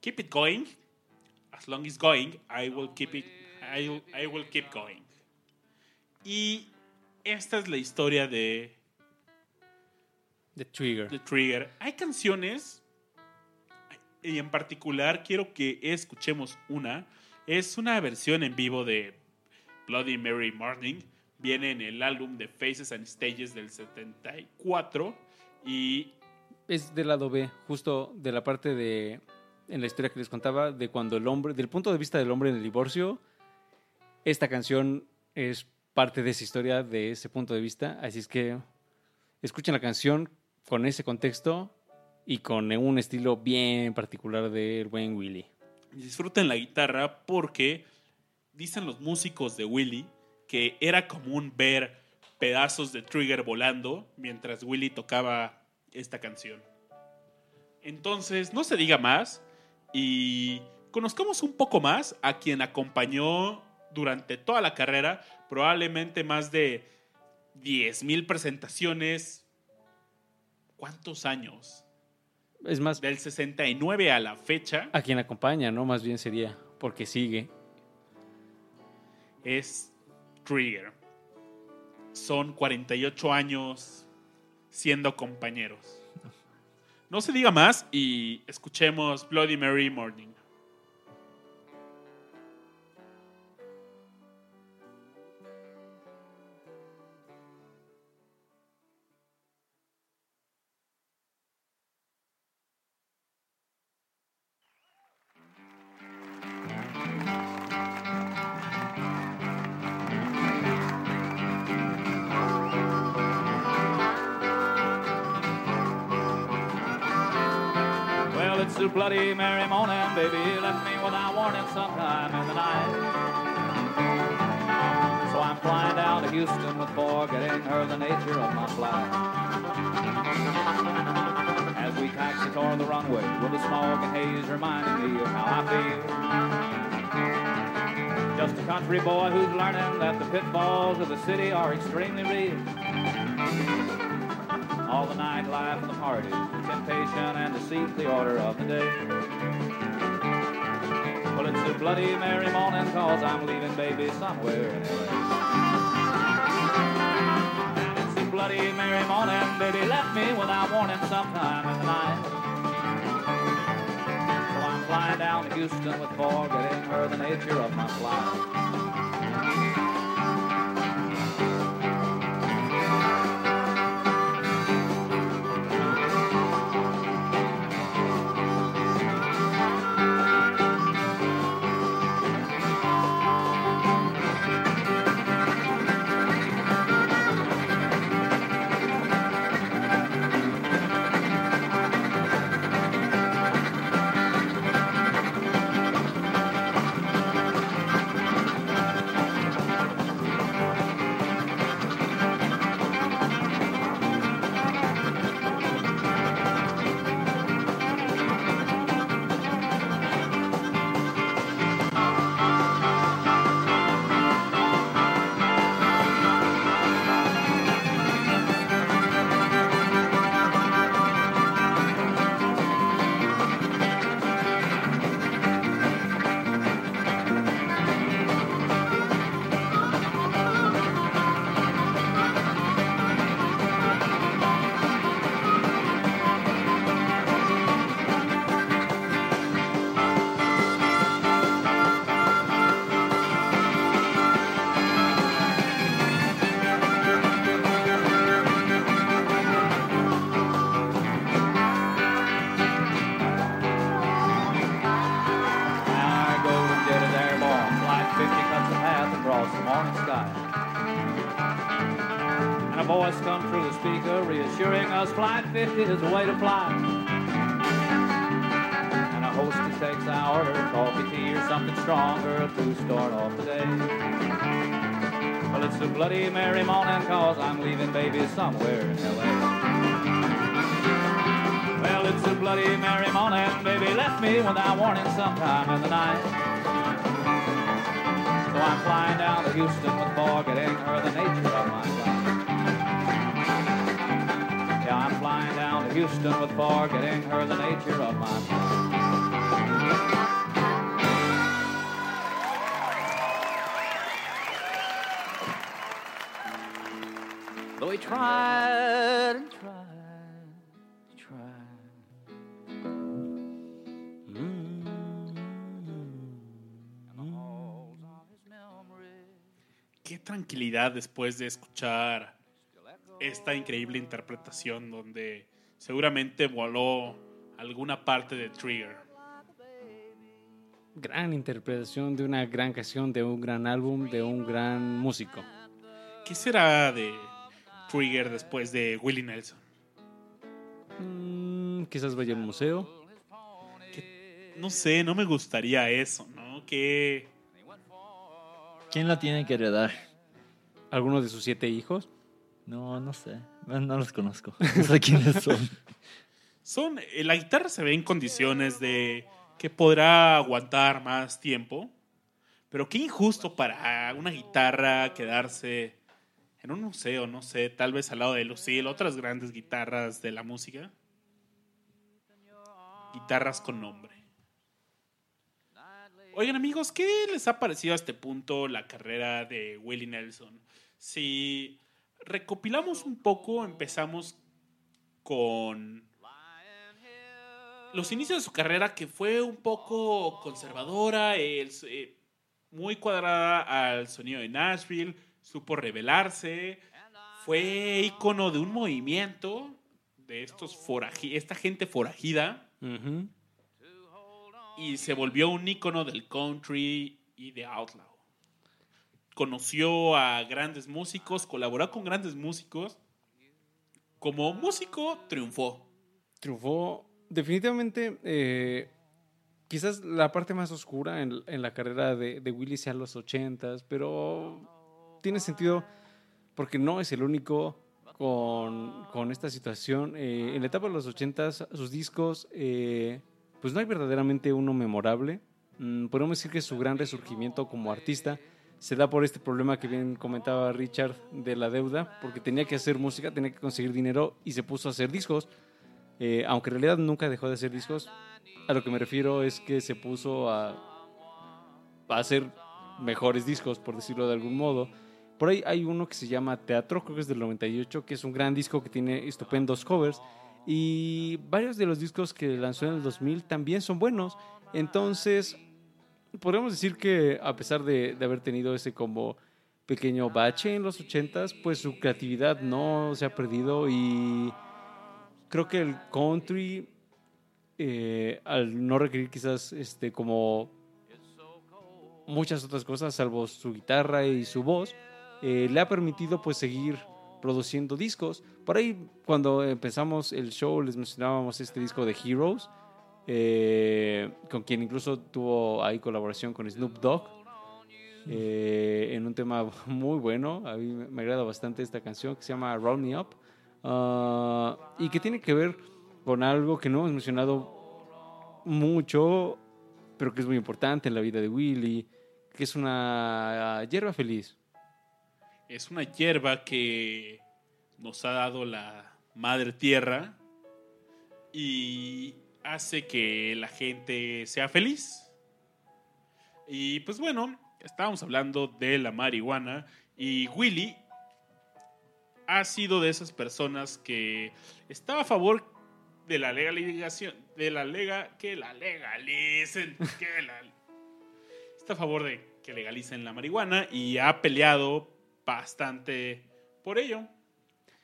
keep it going. As long as going, I will keep it. I will, I will keep going. Y esta es la historia de The Trigger. The Trigger. Hay canciones, y en particular quiero que escuchemos una. Es una versión en vivo de Bloody Mary Morning. Viene en el álbum de Faces and Stages del 74. Y Es del lado B, justo de la parte de. En la historia que les contaba, de cuando el hombre. Del punto de vista del hombre en el divorcio, esta canción es parte de esa historia, de ese punto de vista. Así es que escuchen la canción con ese contexto y con un estilo bien particular del buen Willy. disfruten la guitarra porque dicen los músicos de Willy que era común ver pedazos de Trigger volando mientras Willy tocaba esta canción. Entonces, no se diga más y conozcamos un poco más a quien acompañó durante toda la carrera, probablemente más de 10.000 presentaciones. ¿Cuántos años? Es más, Del 69 a la fecha. a quien acompaña, ¿no? Más bien sería, porque sigue. es Trigger. Son 48 años siendo compañeros. No se diga más y escuchemos Bloody Mary Morning. Country boy who's learning that the pitfalls of the city are extremely real. All the nightlife and the parties, the temptation and deceit, the order of the day. Well, it's a bloody merry morning, cause I'm leaving baby somewhere LA. It's a bloody merry morning, baby left me without warning sometime in the night. Flying down to Houston with forgetting her the nature of my flight. Is the way to fly. And a hostess takes our order, coffee, tea, or something stronger to start off the day. Well, it's a bloody Mary morning, cause I'm leaving baby somewhere in L.A. Well, it's a bloody Mary morning, baby left me without warning sometime in the night. So I'm flying down to Houston with forgetting her the nature of my flight. Houston with her the nature of my Qué tranquilidad después de escuchar esta increíble interpretación donde seguramente voló alguna parte de Trigger. Gran interpretación de una gran canción, de un gran álbum, de un gran músico. ¿Qué será de Trigger después de Willie Nelson? Mm, quizás vaya al museo. No sé, no me gustaría eso, ¿no? Que ¿Quién la tiene que heredar? ¿Alguno de sus siete hijos? No, no sé. No, no los conozco. No sé quiénes son. son eh, la guitarra se ve en condiciones de que podrá aguantar más tiempo, pero qué injusto para una guitarra quedarse en un museo, no sé, tal vez al lado de Lucille, otras grandes guitarras de la música. Guitarras con nombre. Oigan amigos, ¿qué les ha parecido a este punto la carrera de Willie Nelson? Si recopilamos un poco, empezamos con los inicios de su carrera que fue un poco conservadora, el- eh, muy cuadrada al sonido de Nashville, supo rebelarse, fue ícono de un movimiento de estos esta gente forajida y se volvió un ícono del country y de outlaw. Conoció a grandes músicos, colaboró con grandes músicos. Como músico triunfó. Triunfó definitivamente. eh, quizás la parte más oscura en, la carrera de, de Willie sea los ochentas, pero tiene sentido porque no es el único con, con esta situación. Eh, en la etapa de los ochentas, sus discos, eh, pues no hay verdaderamente uno memorable. Mm, podemos decir que su gran resurgimiento como artista se da por este problema que bien comentaba Richard de la deuda, porque tenía que hacer música, tenía que conseguir dinero y se puso a hacer discos. Eh, aunque en realidad nunca dejó de hacer discos, a lo que me refiero es que se puso a, hacer mejores discos, por decirlo de algún modo. Por ahí hay uno que se llama Teatro, creo que es del 98, que es un gran disco que tiene estupendos covers. Y varios de los discos que lanzó en el 2000 también son buenos. Entonces, podemos decir que a pesar de, de haber tenido ese como pequeño bache en los 80s, pues su creatividad no se ha perdido y creo que el country, eh, al no requerir quizás este, como muchas otras cosas, salvo su guitarra y su voz, eh, le ha permitido pues seguir produciendo discos. Por ahí cuando empezamos el show les mencionábamos este disco de Heroes, eh, con quien incluso tuvo ahí colaboración con Snoop Dogg. eh, en un tema muy bueno, a mí me agrada bastante esta canción que se llama Roll Me Up ah, y que tiene que ver con algo que no hemos mencionado mucho, pero que es muy importante en la vida de Willy, que es una hierba feliz. Es una hierba que nos ha dado la madre tierra y hace que la gente sea feliz. Y pues bueno, estábamos hablando de la marihuana y Willy ha sido de esas personas que estaba a favor de la legalización, de la lega, que la legalicen, está a favor de que legalicen la marihuana y ha peleado bastante por ello.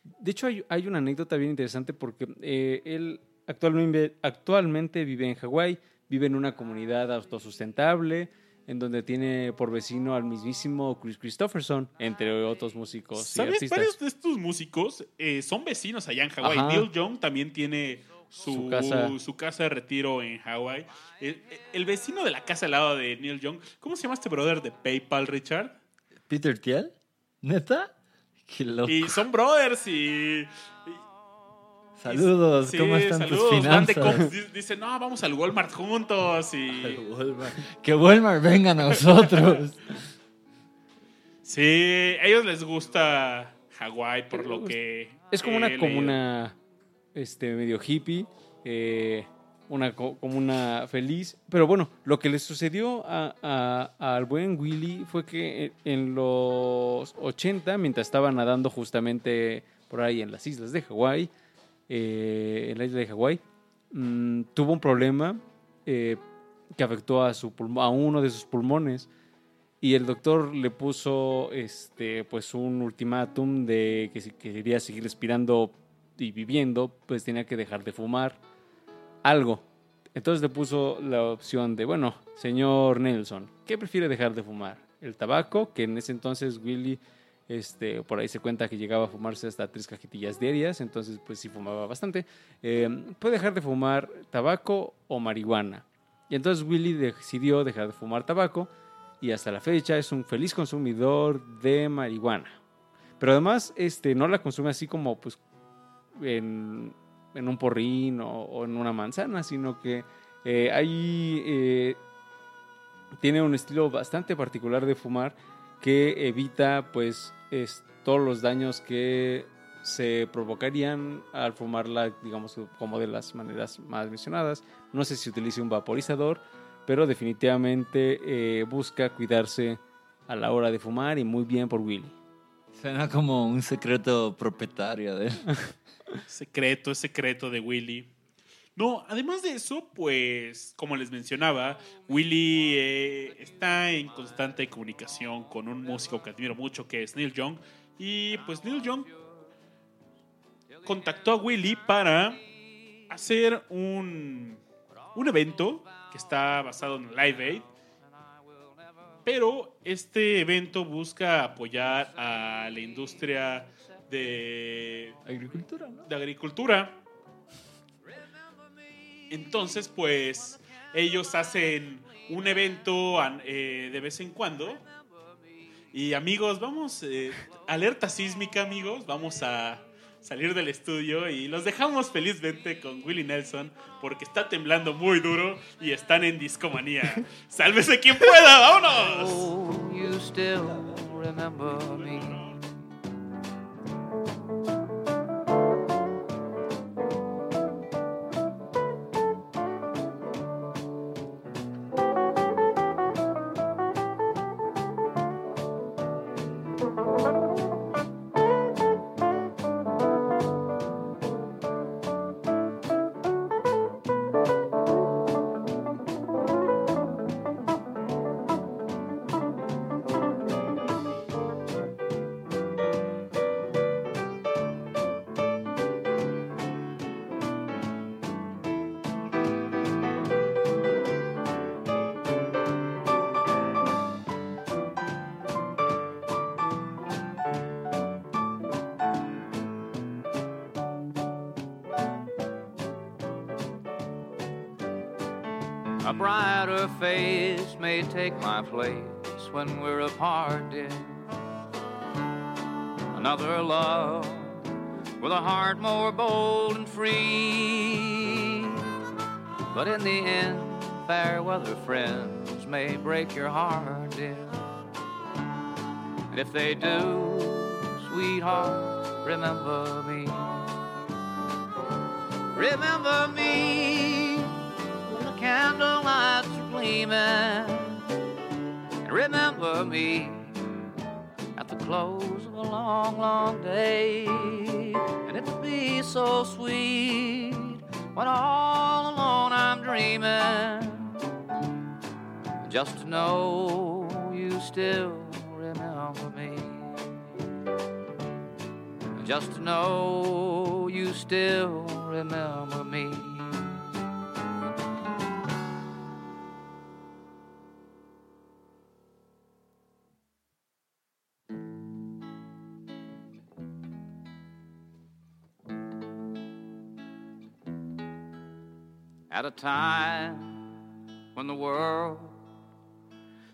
De hecho, hay, hay una anécdota bien interesante porque eh, él actualmente, actualmente vive en Hawái, vive en una comunidad autosustentable, en donde tiene por vecino al mismísimo Chris Christopherson, entre otros músicos y ¿Sabes? artistas. Varios de estos músicos eh, son vecinos allá en Hawái. Neil Young también tiene su, Su casa. su casa de retiro en Hawái. El, el vecino de la casa al lado de Neil Young, ¿cómo se llama este brother de PayPal, Richard? ¿Peter Thiel? ¿Neta? Qué loco. Y son brothers y... Saludos, Sí, ¿cómo están saludos. tus Van de finanzas? comp- di- Dicen, no, vamos al Walmart juntos y... Que Walmart venga a nosotros. Sí, a ellos les gusta Hawái por lo que... Es como una comuna este, medio hippie, eh, una co- comuna feliz. Pero bueno, lo que le sucedió a- a- al buen Willy fue que en los 80, mientras estaba nadando justamente por ahí en las islas de Hawái, eh, en la isla de Hawái, mm, tuvo un problema eh, que afectó a, uno de sus pulmones. Y el doctor le puso este, pues un ultimátum de que si quería seguir respirando y viviendo, pues tenía que dejar de fumar algo. Entonces le puso la opción de, bueno, señor Nelson, ¿qué prefiere dejar de fumar? El tabaco, que en ese entonces Willy, este, por ahí se cuenta que llegaba a fumarse hasta tres cajetillas diarias, entonces pues sí fumaba bastante. Eh, ¿Puede dejar de fumar tabaco o marihuana? Y entonces Willy decidió dejar de fumar tabaco y hasta la fecha es un feliz consumidor de marihuana. Pero además este, no la consume así como pues en, en un porrín o, en una manzana, sino que eh, ahí eh, tiene un estilo bastante particular de fumar que evita pues es, todos los daños que se provocarían al fumarla, digamos, como de las maneras más mencionadas. No sé si utilice un vaporizador, pero definitivamente eh, busca cuidarse a la hora de fumar y muy bien por Willy. Suena como un secreto propietario de Secreto, es secreto de Willy. No, además de eso, pues, como les mencionaba, Willy eh, está en constante comunicación con un músico que admiro mucho, que es Neil Young. Y pues Neil Young contactó a Willy para hacer un, un evento que está basado en Live Aid. Pero este evento busca apoyar a la industria de agricultura, ¿no? de agricultura. Entonces, pues, ellos hacen un evento eh, de vez en cuando. Y amigos, vamos, eh, alerta sísmica, amigos, vamos a salir del estudio y los dejamos felizmente con Willie Nelson porque está temblando muy duro y están en discomanía. ¡Sálvese quien pueda! ¡Vámonos! Oh, you still remember me. Take my place when we're apart, dear. Another love with a heart more bold and free. But in the end, fair weather friends may break your heart, dear. And if they do, sweetheart, remember me. Remember me when the candlelights are gleaming. Remember me at the close of a long, long day. And it would be so sweet when all alone I'm dreaming. Just to know you still remember me. Just to know you still remember me. At a time when the world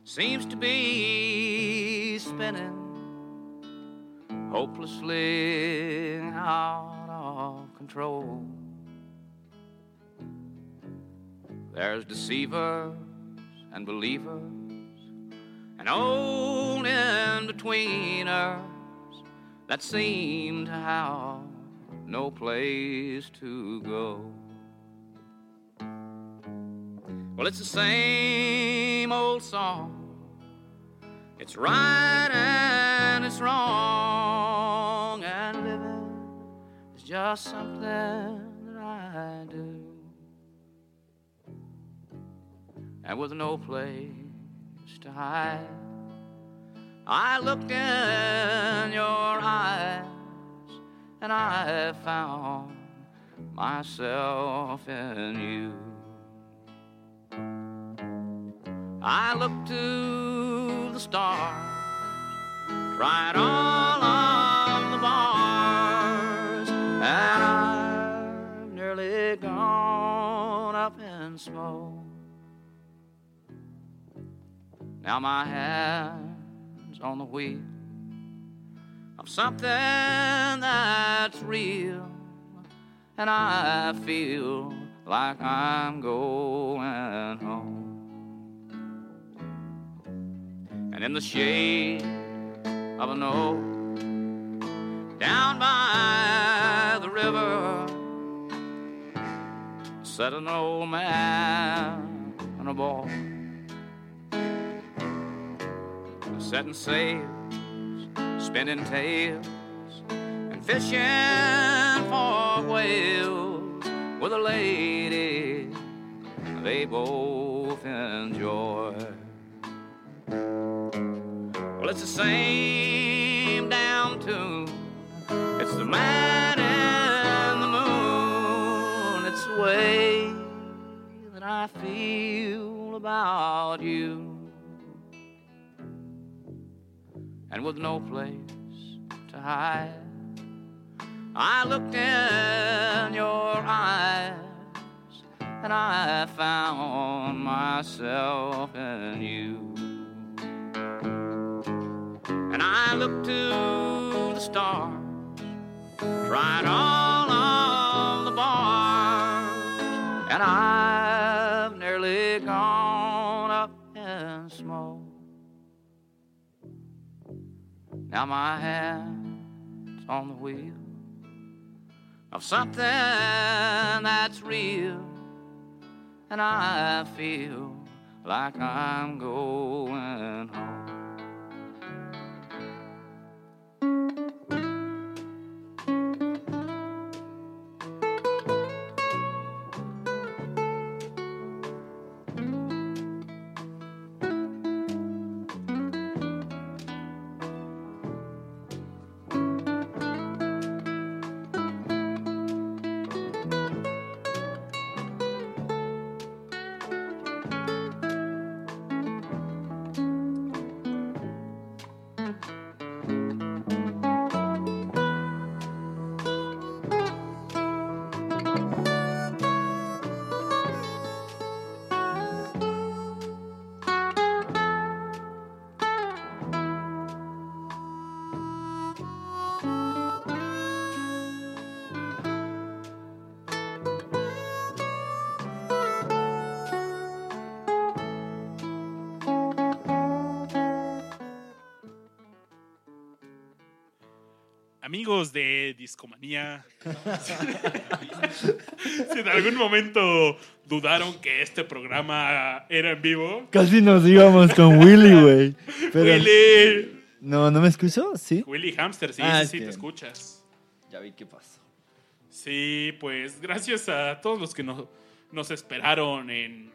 seems to be spinning hopelessly out of control. There's deceivers and believers and old in betweeners that seem to have no place to go. Well, it's the same old song. It's right and it's wrong, and living is just something that I do. And with no place to hide, I looked in your eyes and I found myself in you. I looked to the stars, tried all of the bars, and I've nearly gone up in smoke. Now my hands on the wheel of something that's real, and I feel like I'm going home. And in the shade of an oak down by the river, sat an old man and a boy setting sails, spinning tales, and fishing for whales with a lady they both enjoy. Well, it's the same down tune. It's the man in the moon. It's the way that I feel about you. and with no place to hide. I looked in your eyes and I found myself in you. And I looked to the stars, tried all of the bars, and I've nearly gone up in smoke. Now my hand's on the wheel of something that's real, and I feel like I'm going home. Amigos de Discomanía, si en algún momento dudaron que este programa era en vivo, Casi nos íbamos con Willy, güey. Willy, No, ¿no me escuchó? Sí. Willy Hamster, sí, Ah, sí, sí, te escuchas. Ya vi qué pasó. Sí, pues gracias a todos los que nos, nos esperaron en,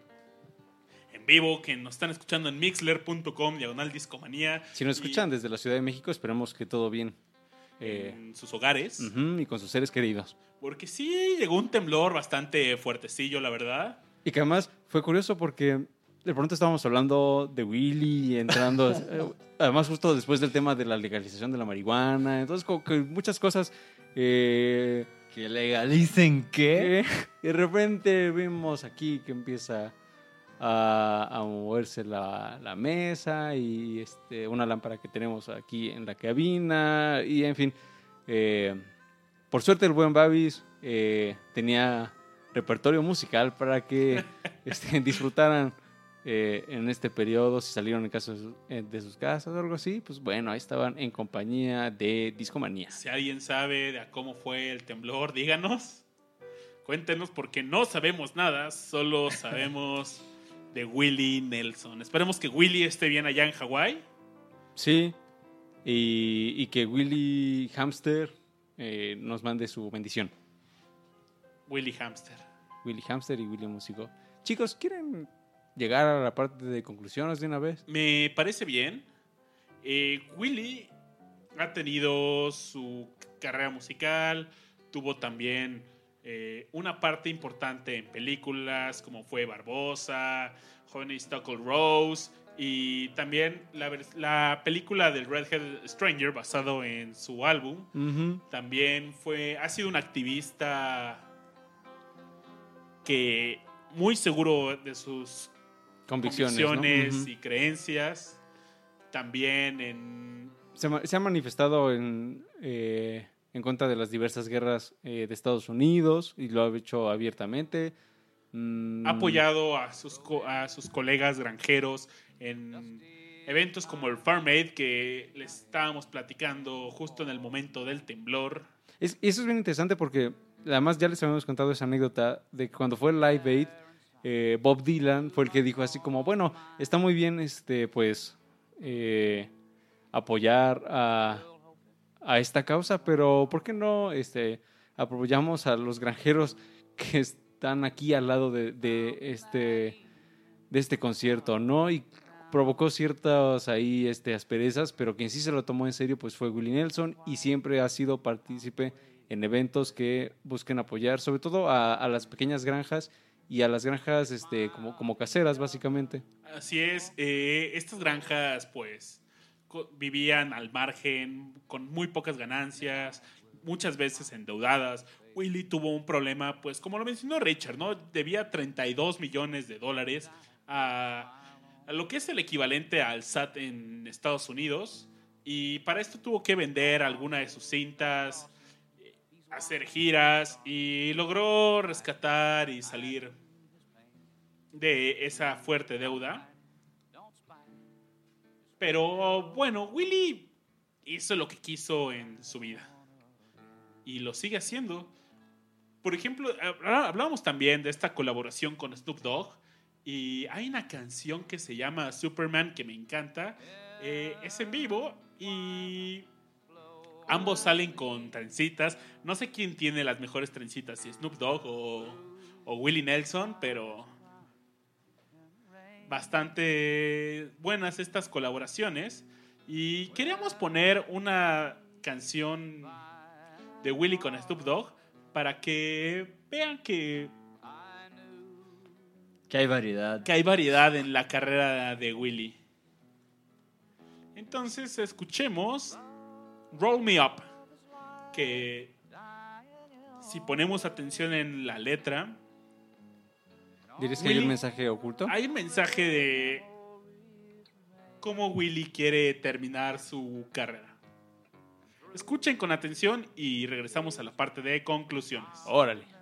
en vivo, que nos están escuchando en mixler.com, diagonal discomanía. Si nos y escuchan desde la Ciudad de México, esperemos que todo bien. Eh, en sus hogares. y con sus seres queridos. Porque sí, llegó un temblor bastante fuertecillo, la verdad. Y que además fue curioso porque de pronto estábamos hablando de Willy, entrando, eh, además justo después del tema de la legalización de la marihuana, entonces como que muchas cosas eh, Que legalicen qué. Y de repente vimos aquí que empieza a, a moverse la, la mesa y este, una lámpara que tenemos aquí en la cabina. Y en fin, eh, por suerte el buen Babis eh, tenía repertorio musical para que este, disfrutaran eh, en este periodo, si salieron en casa de sus- casas o algo así, pues bueno, ahí estaban en compañía de Discomanía. Si alguien sabe de cómo fue el temblor, díganos. Cuéntenos porque no sabemos nada, solo sabemos de Willie Nelson. Esperemos que Willie esté bien allá en Hawái. Sí, y, y que Willy Hamster eh, nos mande su bendición. Willie Hamster. Willy Hamster y Willy Músico. Chicos, ¿quieren llegar a la parte de conclusiones de una vez? Me parece bien. Eh, Willy ha tenido su carrera musical, tuvo también eh, una parte importante en películas como fue Barbosa, Honeysuckle Rose y también la, película del Redhead Stranger basado en su álbum. También fue, ha sido un activista que muy seguro de sus Convicciones. y creencias. También en... se ha manifestado en, eh, en contra de las diversas guerras eh, de Estados Unidos y lo ha hecho abiertamente. Mm, Ha apoyado a sus, co- a sus colegas granjeros en eventos como el Farm Aid que les estábamos platicando justo en el momento del temblor. Es- eso es bien interesante porque además ya les habíamos contado esa anécdota de que cuando fue el Live Aid, eh, Bob Dylan fue el que dijo así como, bueno, está muy bien este, pues, eh, apoyar a, a esta causa, pero ¿por qué no este, apoyamos a los granjeros que están aquí al lado de, de este, de este concierto, ¿no? Y provocó ciertas ahí este, asperezas, pero quien sí se lo tomó en serio pues fue Willie Nelson y siempre ha sido partícipe en eventos que busquen apoyar, sobre todo a, a las pequeñas granjas y a las granjas este, como, como caseras, básicamente. Así es, eh, estas granjas pues vivían al margen, con muy pocas ganancias, muchas veces endeudadas. Willy tuvo un problema, pues como lo mencionó Richard, ¿no? Debía 32 millones de dólares a, a lo que es el equivalente al SAT en Estados Unidos. Y para esto tuvo que vender alguna de sus cintas, hacer giras y logró rescatar y salir de esa fuerte deuda. Pero bueno, Willy hizo lo que quiso en su vida. Y lo sigue haciendo. Por ejemplo, habl- hablábamos también de esta colaboración con Snoop Dogg. Y hay una canción que se llama Superman que me encanta. Eh, es en vivo y ambos salen con trencitas. No sé quién tiene las mejores trencitas, si Snoop Dogg o, o Willie Nelson, pero bastante buenas estas colaboraciones. Y queríamos poner una canción de Willie con Snoop Dogg para que vean que, Que hay variedad. que hay variedad en la carrera de Willie. Entonces escuchemos Roll Me Up, que si ponemos atención en la letra, ¿Dirías que hay un mensaje oculto? hay un mensaje de cómo Willy quiere terminar su carrera. Escuchen con atención y regresamos a la parte de conclusiones. Órale.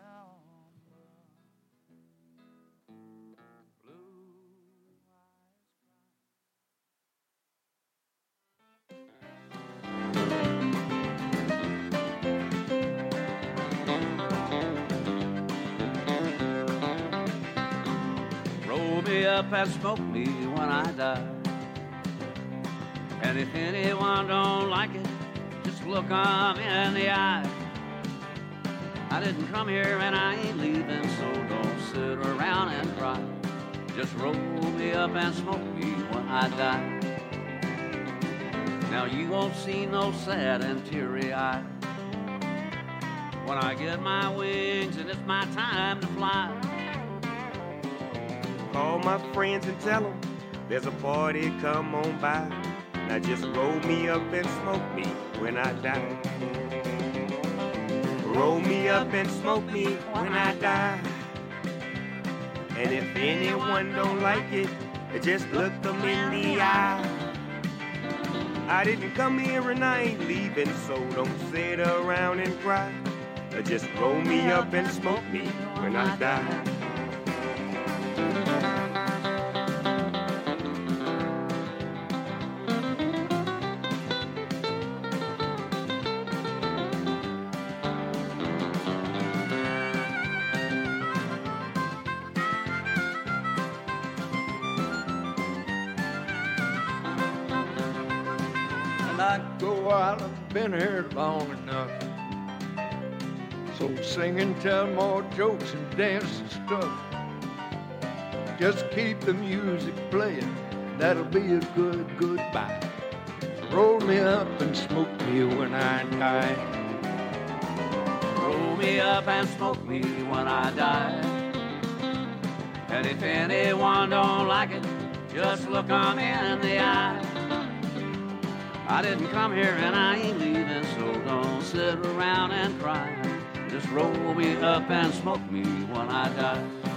Up and smoke me when I die. And if anyone don't like it, just look 'em in the eye. I didn't come here and I ain't leaving, so don't sit around and cry. Just roll me up and smoke me when I die. Now you won't see no sad and teary eye. When I get my wings and it's my time to fly. Call my friends and tell them there's a party, come on by. Now just roll me up and smoke me when I die. roll me up and smoke me when I die. And if anyone don't like it, just look them in the eye. I didn't come here and I ain't leaving, so don't sit around and cry. Just roll me up and smoke me when I die. Been here long enough. So sing and tell more jokes and dance and stuff. Just keep the music playing. That'll be a good goodbye. Roll me up and smoke me when I die. Roll me up and smoke me when I die. And if anyone don't like it, just look 'em in the eye. I didn't come here and I ain't leaving, so don't sit around and cry. Just roll me up and smoke me when I die.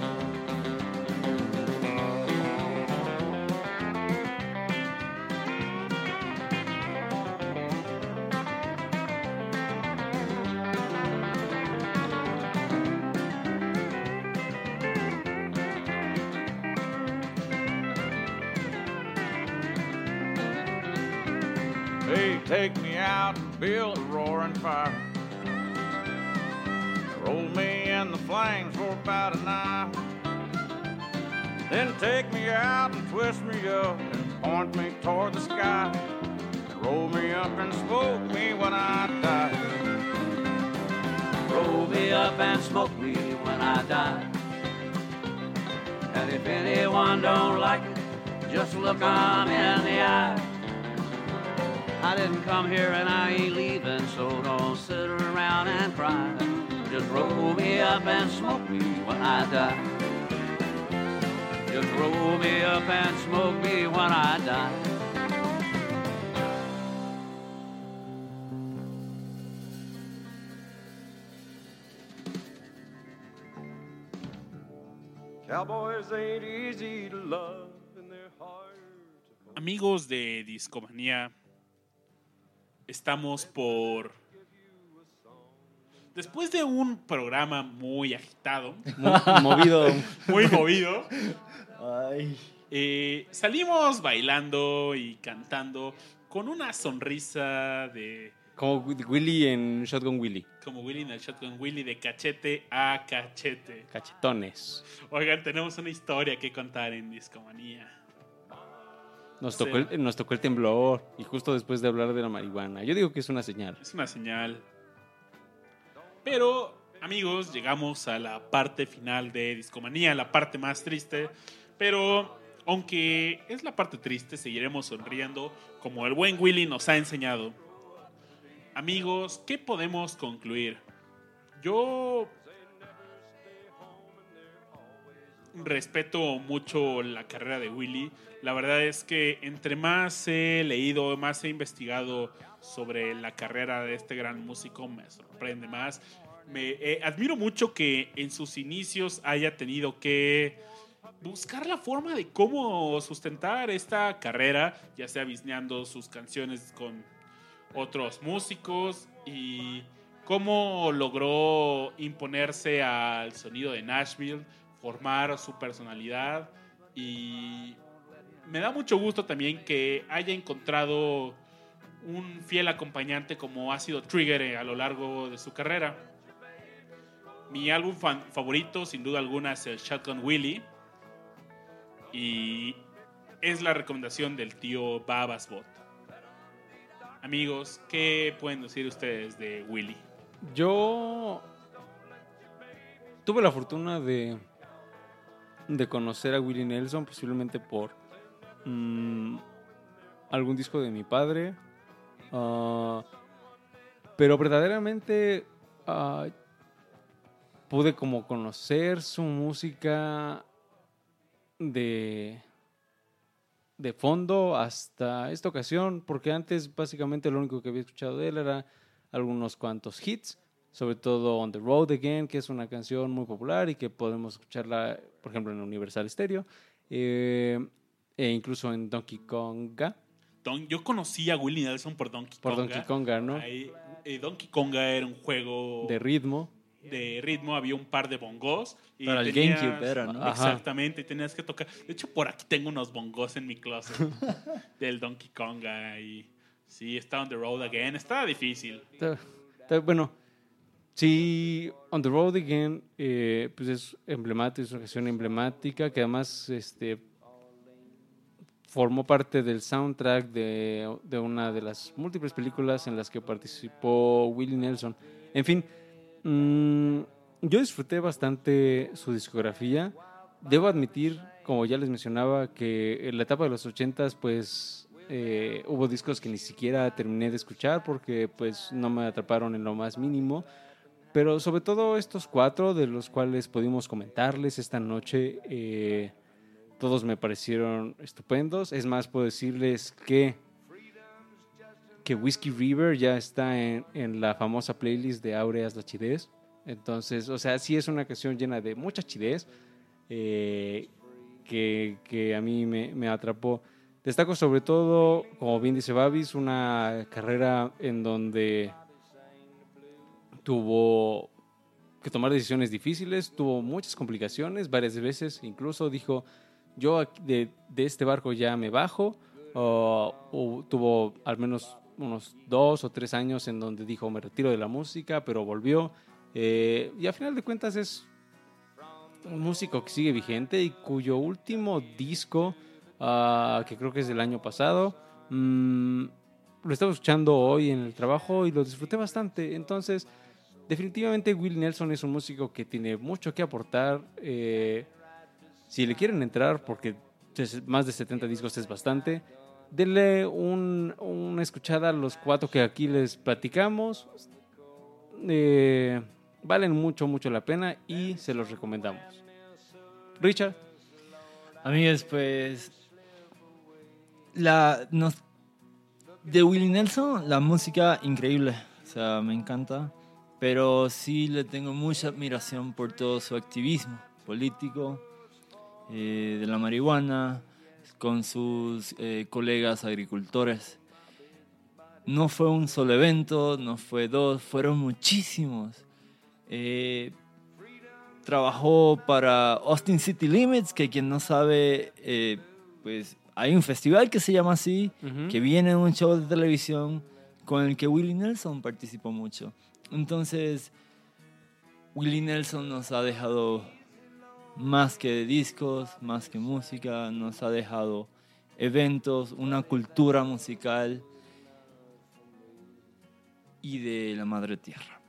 Build a roaring fire. Roll me in the flames for about an hour. Then take me out and twist me up and point me toward the sky. Roll me up and smoke me when I die. Roll me up and smoke me when I die. And if anyone don't like it, just look 'em in the eye. I didn't come here and I ain't leaving, so don't sit around and cry. Just roll me up and smoke me when I die. Just roll me up and smoke me when I die. Cowboys ain't easy to love and they're hard to Amigos de Discomanía, estamos por... Después de un programa muy agitado, Mo- movido. muy movido, Ay. eh, salimos bailando y cantando con una sonrisa de Como Willy en Shotgun Willy. como Willy en el Shotgun Willy de cachete a cachete. Cachetones. Oigan, tenemos una historia que contar en Discomanía. Nos Sí. tocó, el, nos tocó el temblor y justo después de hablar de la marihuana. Yo digo que es una señal. Es una señal. Pero, amigos, llegamos a la parte final de Discomanía, la parte más triste. Pero, aunque es la parte triste, seguiremos sonriendo como el buen Willy nos ha enseñado. Amigos, ¿qué podemos concluir? Yo respeto mucho la carrera de Willy. La verdad es que entre más he leído, más he investigado sobre la carrera de este gran músico, me sorprende más. Me eh, admiro mucho que en sus inicios haya tenido que buscar la forma de cómo sustentar esta carrera, ya sea bisneando sus canciones con otros músicos y cómo logró imponerse al sonido de Nashville, formar su personalidad y me da mucho gusto también que haya encontrado un fiel acompañante como ha sido Trigger eh, a lo largo de su carrera. Mi álbum favorito, sin duda alguna, es el Shotgun Willie. Y es la recomendación del tío Babasbot. Amigos, ¿qué pueden decir ustedes de Willy? Yo tuve la fortuna de, de conocer a Willie Nelson, posiblemente por mm, algún disco de mi padre. Ah, pero verdaderamente ah, pude como conocer su música de, de fondo hasta esta ocasión, porque antes básicamente lo único que había escuchado de él era algunos cuantos hits, sobre todo On the Road Again, que es una canción muy popular y que podemos escucharla, por ejemplo, en Universal Stereo, eh, e incluso en Donkey Konga, Don- yo conocí a Willie Nelson por Donkey por Konga. Donkey Konga, ¿no? Ahí, eh, Donkey Konga era un juego De ritmo. de ritmo, había un par de bongos. Y Para el tenías- GameCube era, ¿no? Exactamente, y tenías que tocar. De hecho, por aquí tengo unos bongos en mi closet del Donkey Konga. Y sí, está on the road again. Estaba difícil. Está- está- bueno, sí, On the Road Again, eh, pues es emblemática, es una canción emblemática que además este, formó parte del soundtrack de, de una de las múltiples películas en las que participó Willie Nelson. En fin, mm, yo disfruté bastante su discografía. Debo admitir, como ya les mencionaba, que en la etapa de los ochentas, pues eh, hubo discos que ni siquiera terminé de escuchar porque pues no me atraparon en lo más mínimo. Pero sobre todo estos cuatro de los cuales pudimos comentarles esta noche, eh, todos me parecieron estupendos. Es más, puedo decirles que, que Whiskey River ya está en, en la famosa playlist de Aureas la Chidez. Entonces, o sea, sí es una canción llena de mucha chidez eh, que, que a mí me, me atrapó. Destaco sobre todo, como bien dice Babis, una carrera en donde tuvo que tomar decisiones difíciles, tuvo muchas complicaciones, varias veces incluso dijo, yo de, de este barco ya me bajo, o tuvo al menos unos dos o tres años en donde dijo, me retiro de la música, pero volvió, eh, y a final de cuentas es un músico que sigue vigente y cuyo último disco, ah, que creo que es del año pasado, mm, lo estaba escuchando hoy en el trabajo y lo disfruté bastante. Entonces, definitivamente Will Nelson es un músico que tiene mucho que aportar. eh, si le quieren entrar, porque más de 70 discos es bastante, denle un- una escuchada a los cuatro que aquí les platicamos. Eh, valen mucho, mucho la pena y se los recomendamos. Richard, Amigos, pues. La. De Willie Nelson, la música increíble. O sea, me encanta. Pero sí le tengo mucha admiración por todo su activismo político, eh, de la marihuana, con sus eh, colegas agricultores. No fue un solo evento, no fue dos, fueron muchísimos. Eh, trabajó para Austin City Limits, que quien no sabe, eh, pues hay un festival que se llama así, Ujú. que viene en un show de televisión con el que Willie Nelson participó mucho. Entonces, Willie Nelson nos ha dejado más que discos, más que música, nos ha dejado eventos, una cultura musical y de la madre tierra.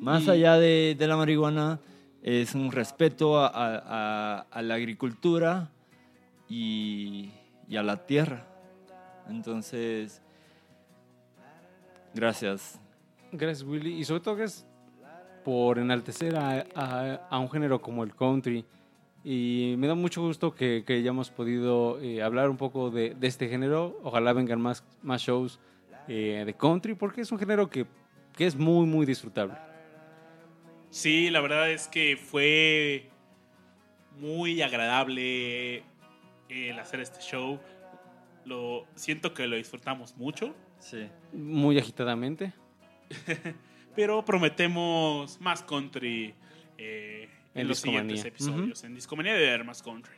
Más Y- allá de, de la marihuana, es un respeto a, a- a- a la agricultura y, y a la tierra. Entonces, gracias. Gracias, Willy. Y sobre todo gracias por enaltecer a, a- a un género como el country. Y me da mucho gusto que, que hayamos podido eh, hablar un poco de, de este género. Ojalá vengan más, más shows eh, de country, porque es un género que, que es muy, muy disfrutable. Sí, la verdad es que fue muy agradable el hacer este show. Lo siento que lo disfrutamos mucho, Sí. Muy agitadamente. pero prometemos más country eh, en, En los Discomanía. siguientes episodios. En Discomanía de ver más country.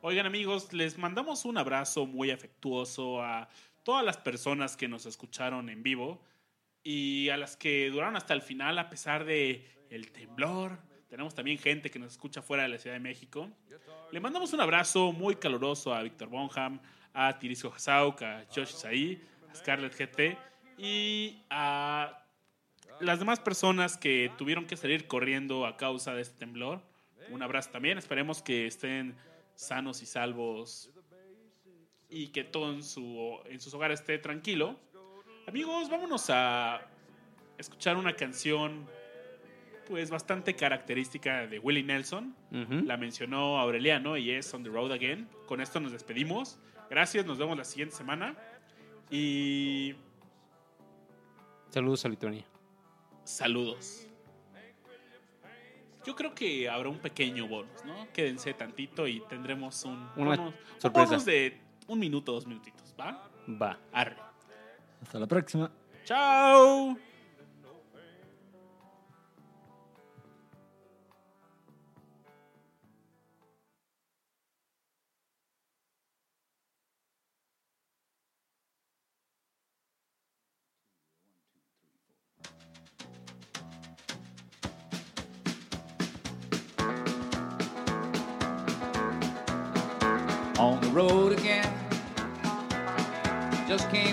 Oigan amigos, les mandamos un abrazo muy afectuoso a todas las personas que nos escucharon en vivo y a las que duraron hasta el final a pesar de el temblor. Tenemos también gente que nos escucha fuera de la Ciudad de México. Le mandamos un abrazo muy caluroso a Víctor Bonham, a Tirisco Hasauk, a Josh Isaí, a Scarlett GT y a las demás personas que tuvieron que salir corriendo a causa de este temblor. Un abrazo también. Esperemos que estén sanos y salvos y que todo en, su, en sus hogares esté tranquilo. Amigos, vámonos a escuchar una canción pues bastante característica de Willie Nelson. La mencionó Aureliano y es On the Road Again. Con esto nos despedimos. Gracias, nos vemos la siguiente semana. Y Saludos a Lituania. saludos. Yo creo que habrá un pequeño bonus, ¿no? Quédense tantito y tendremos un, Una bonus, un sorpresa. bonus de un minuto, dos minutitos, ¿va? Va. Arre. Hasta la próxima. ¡Chao!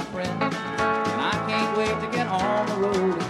My friends. And I can't wait to get on the road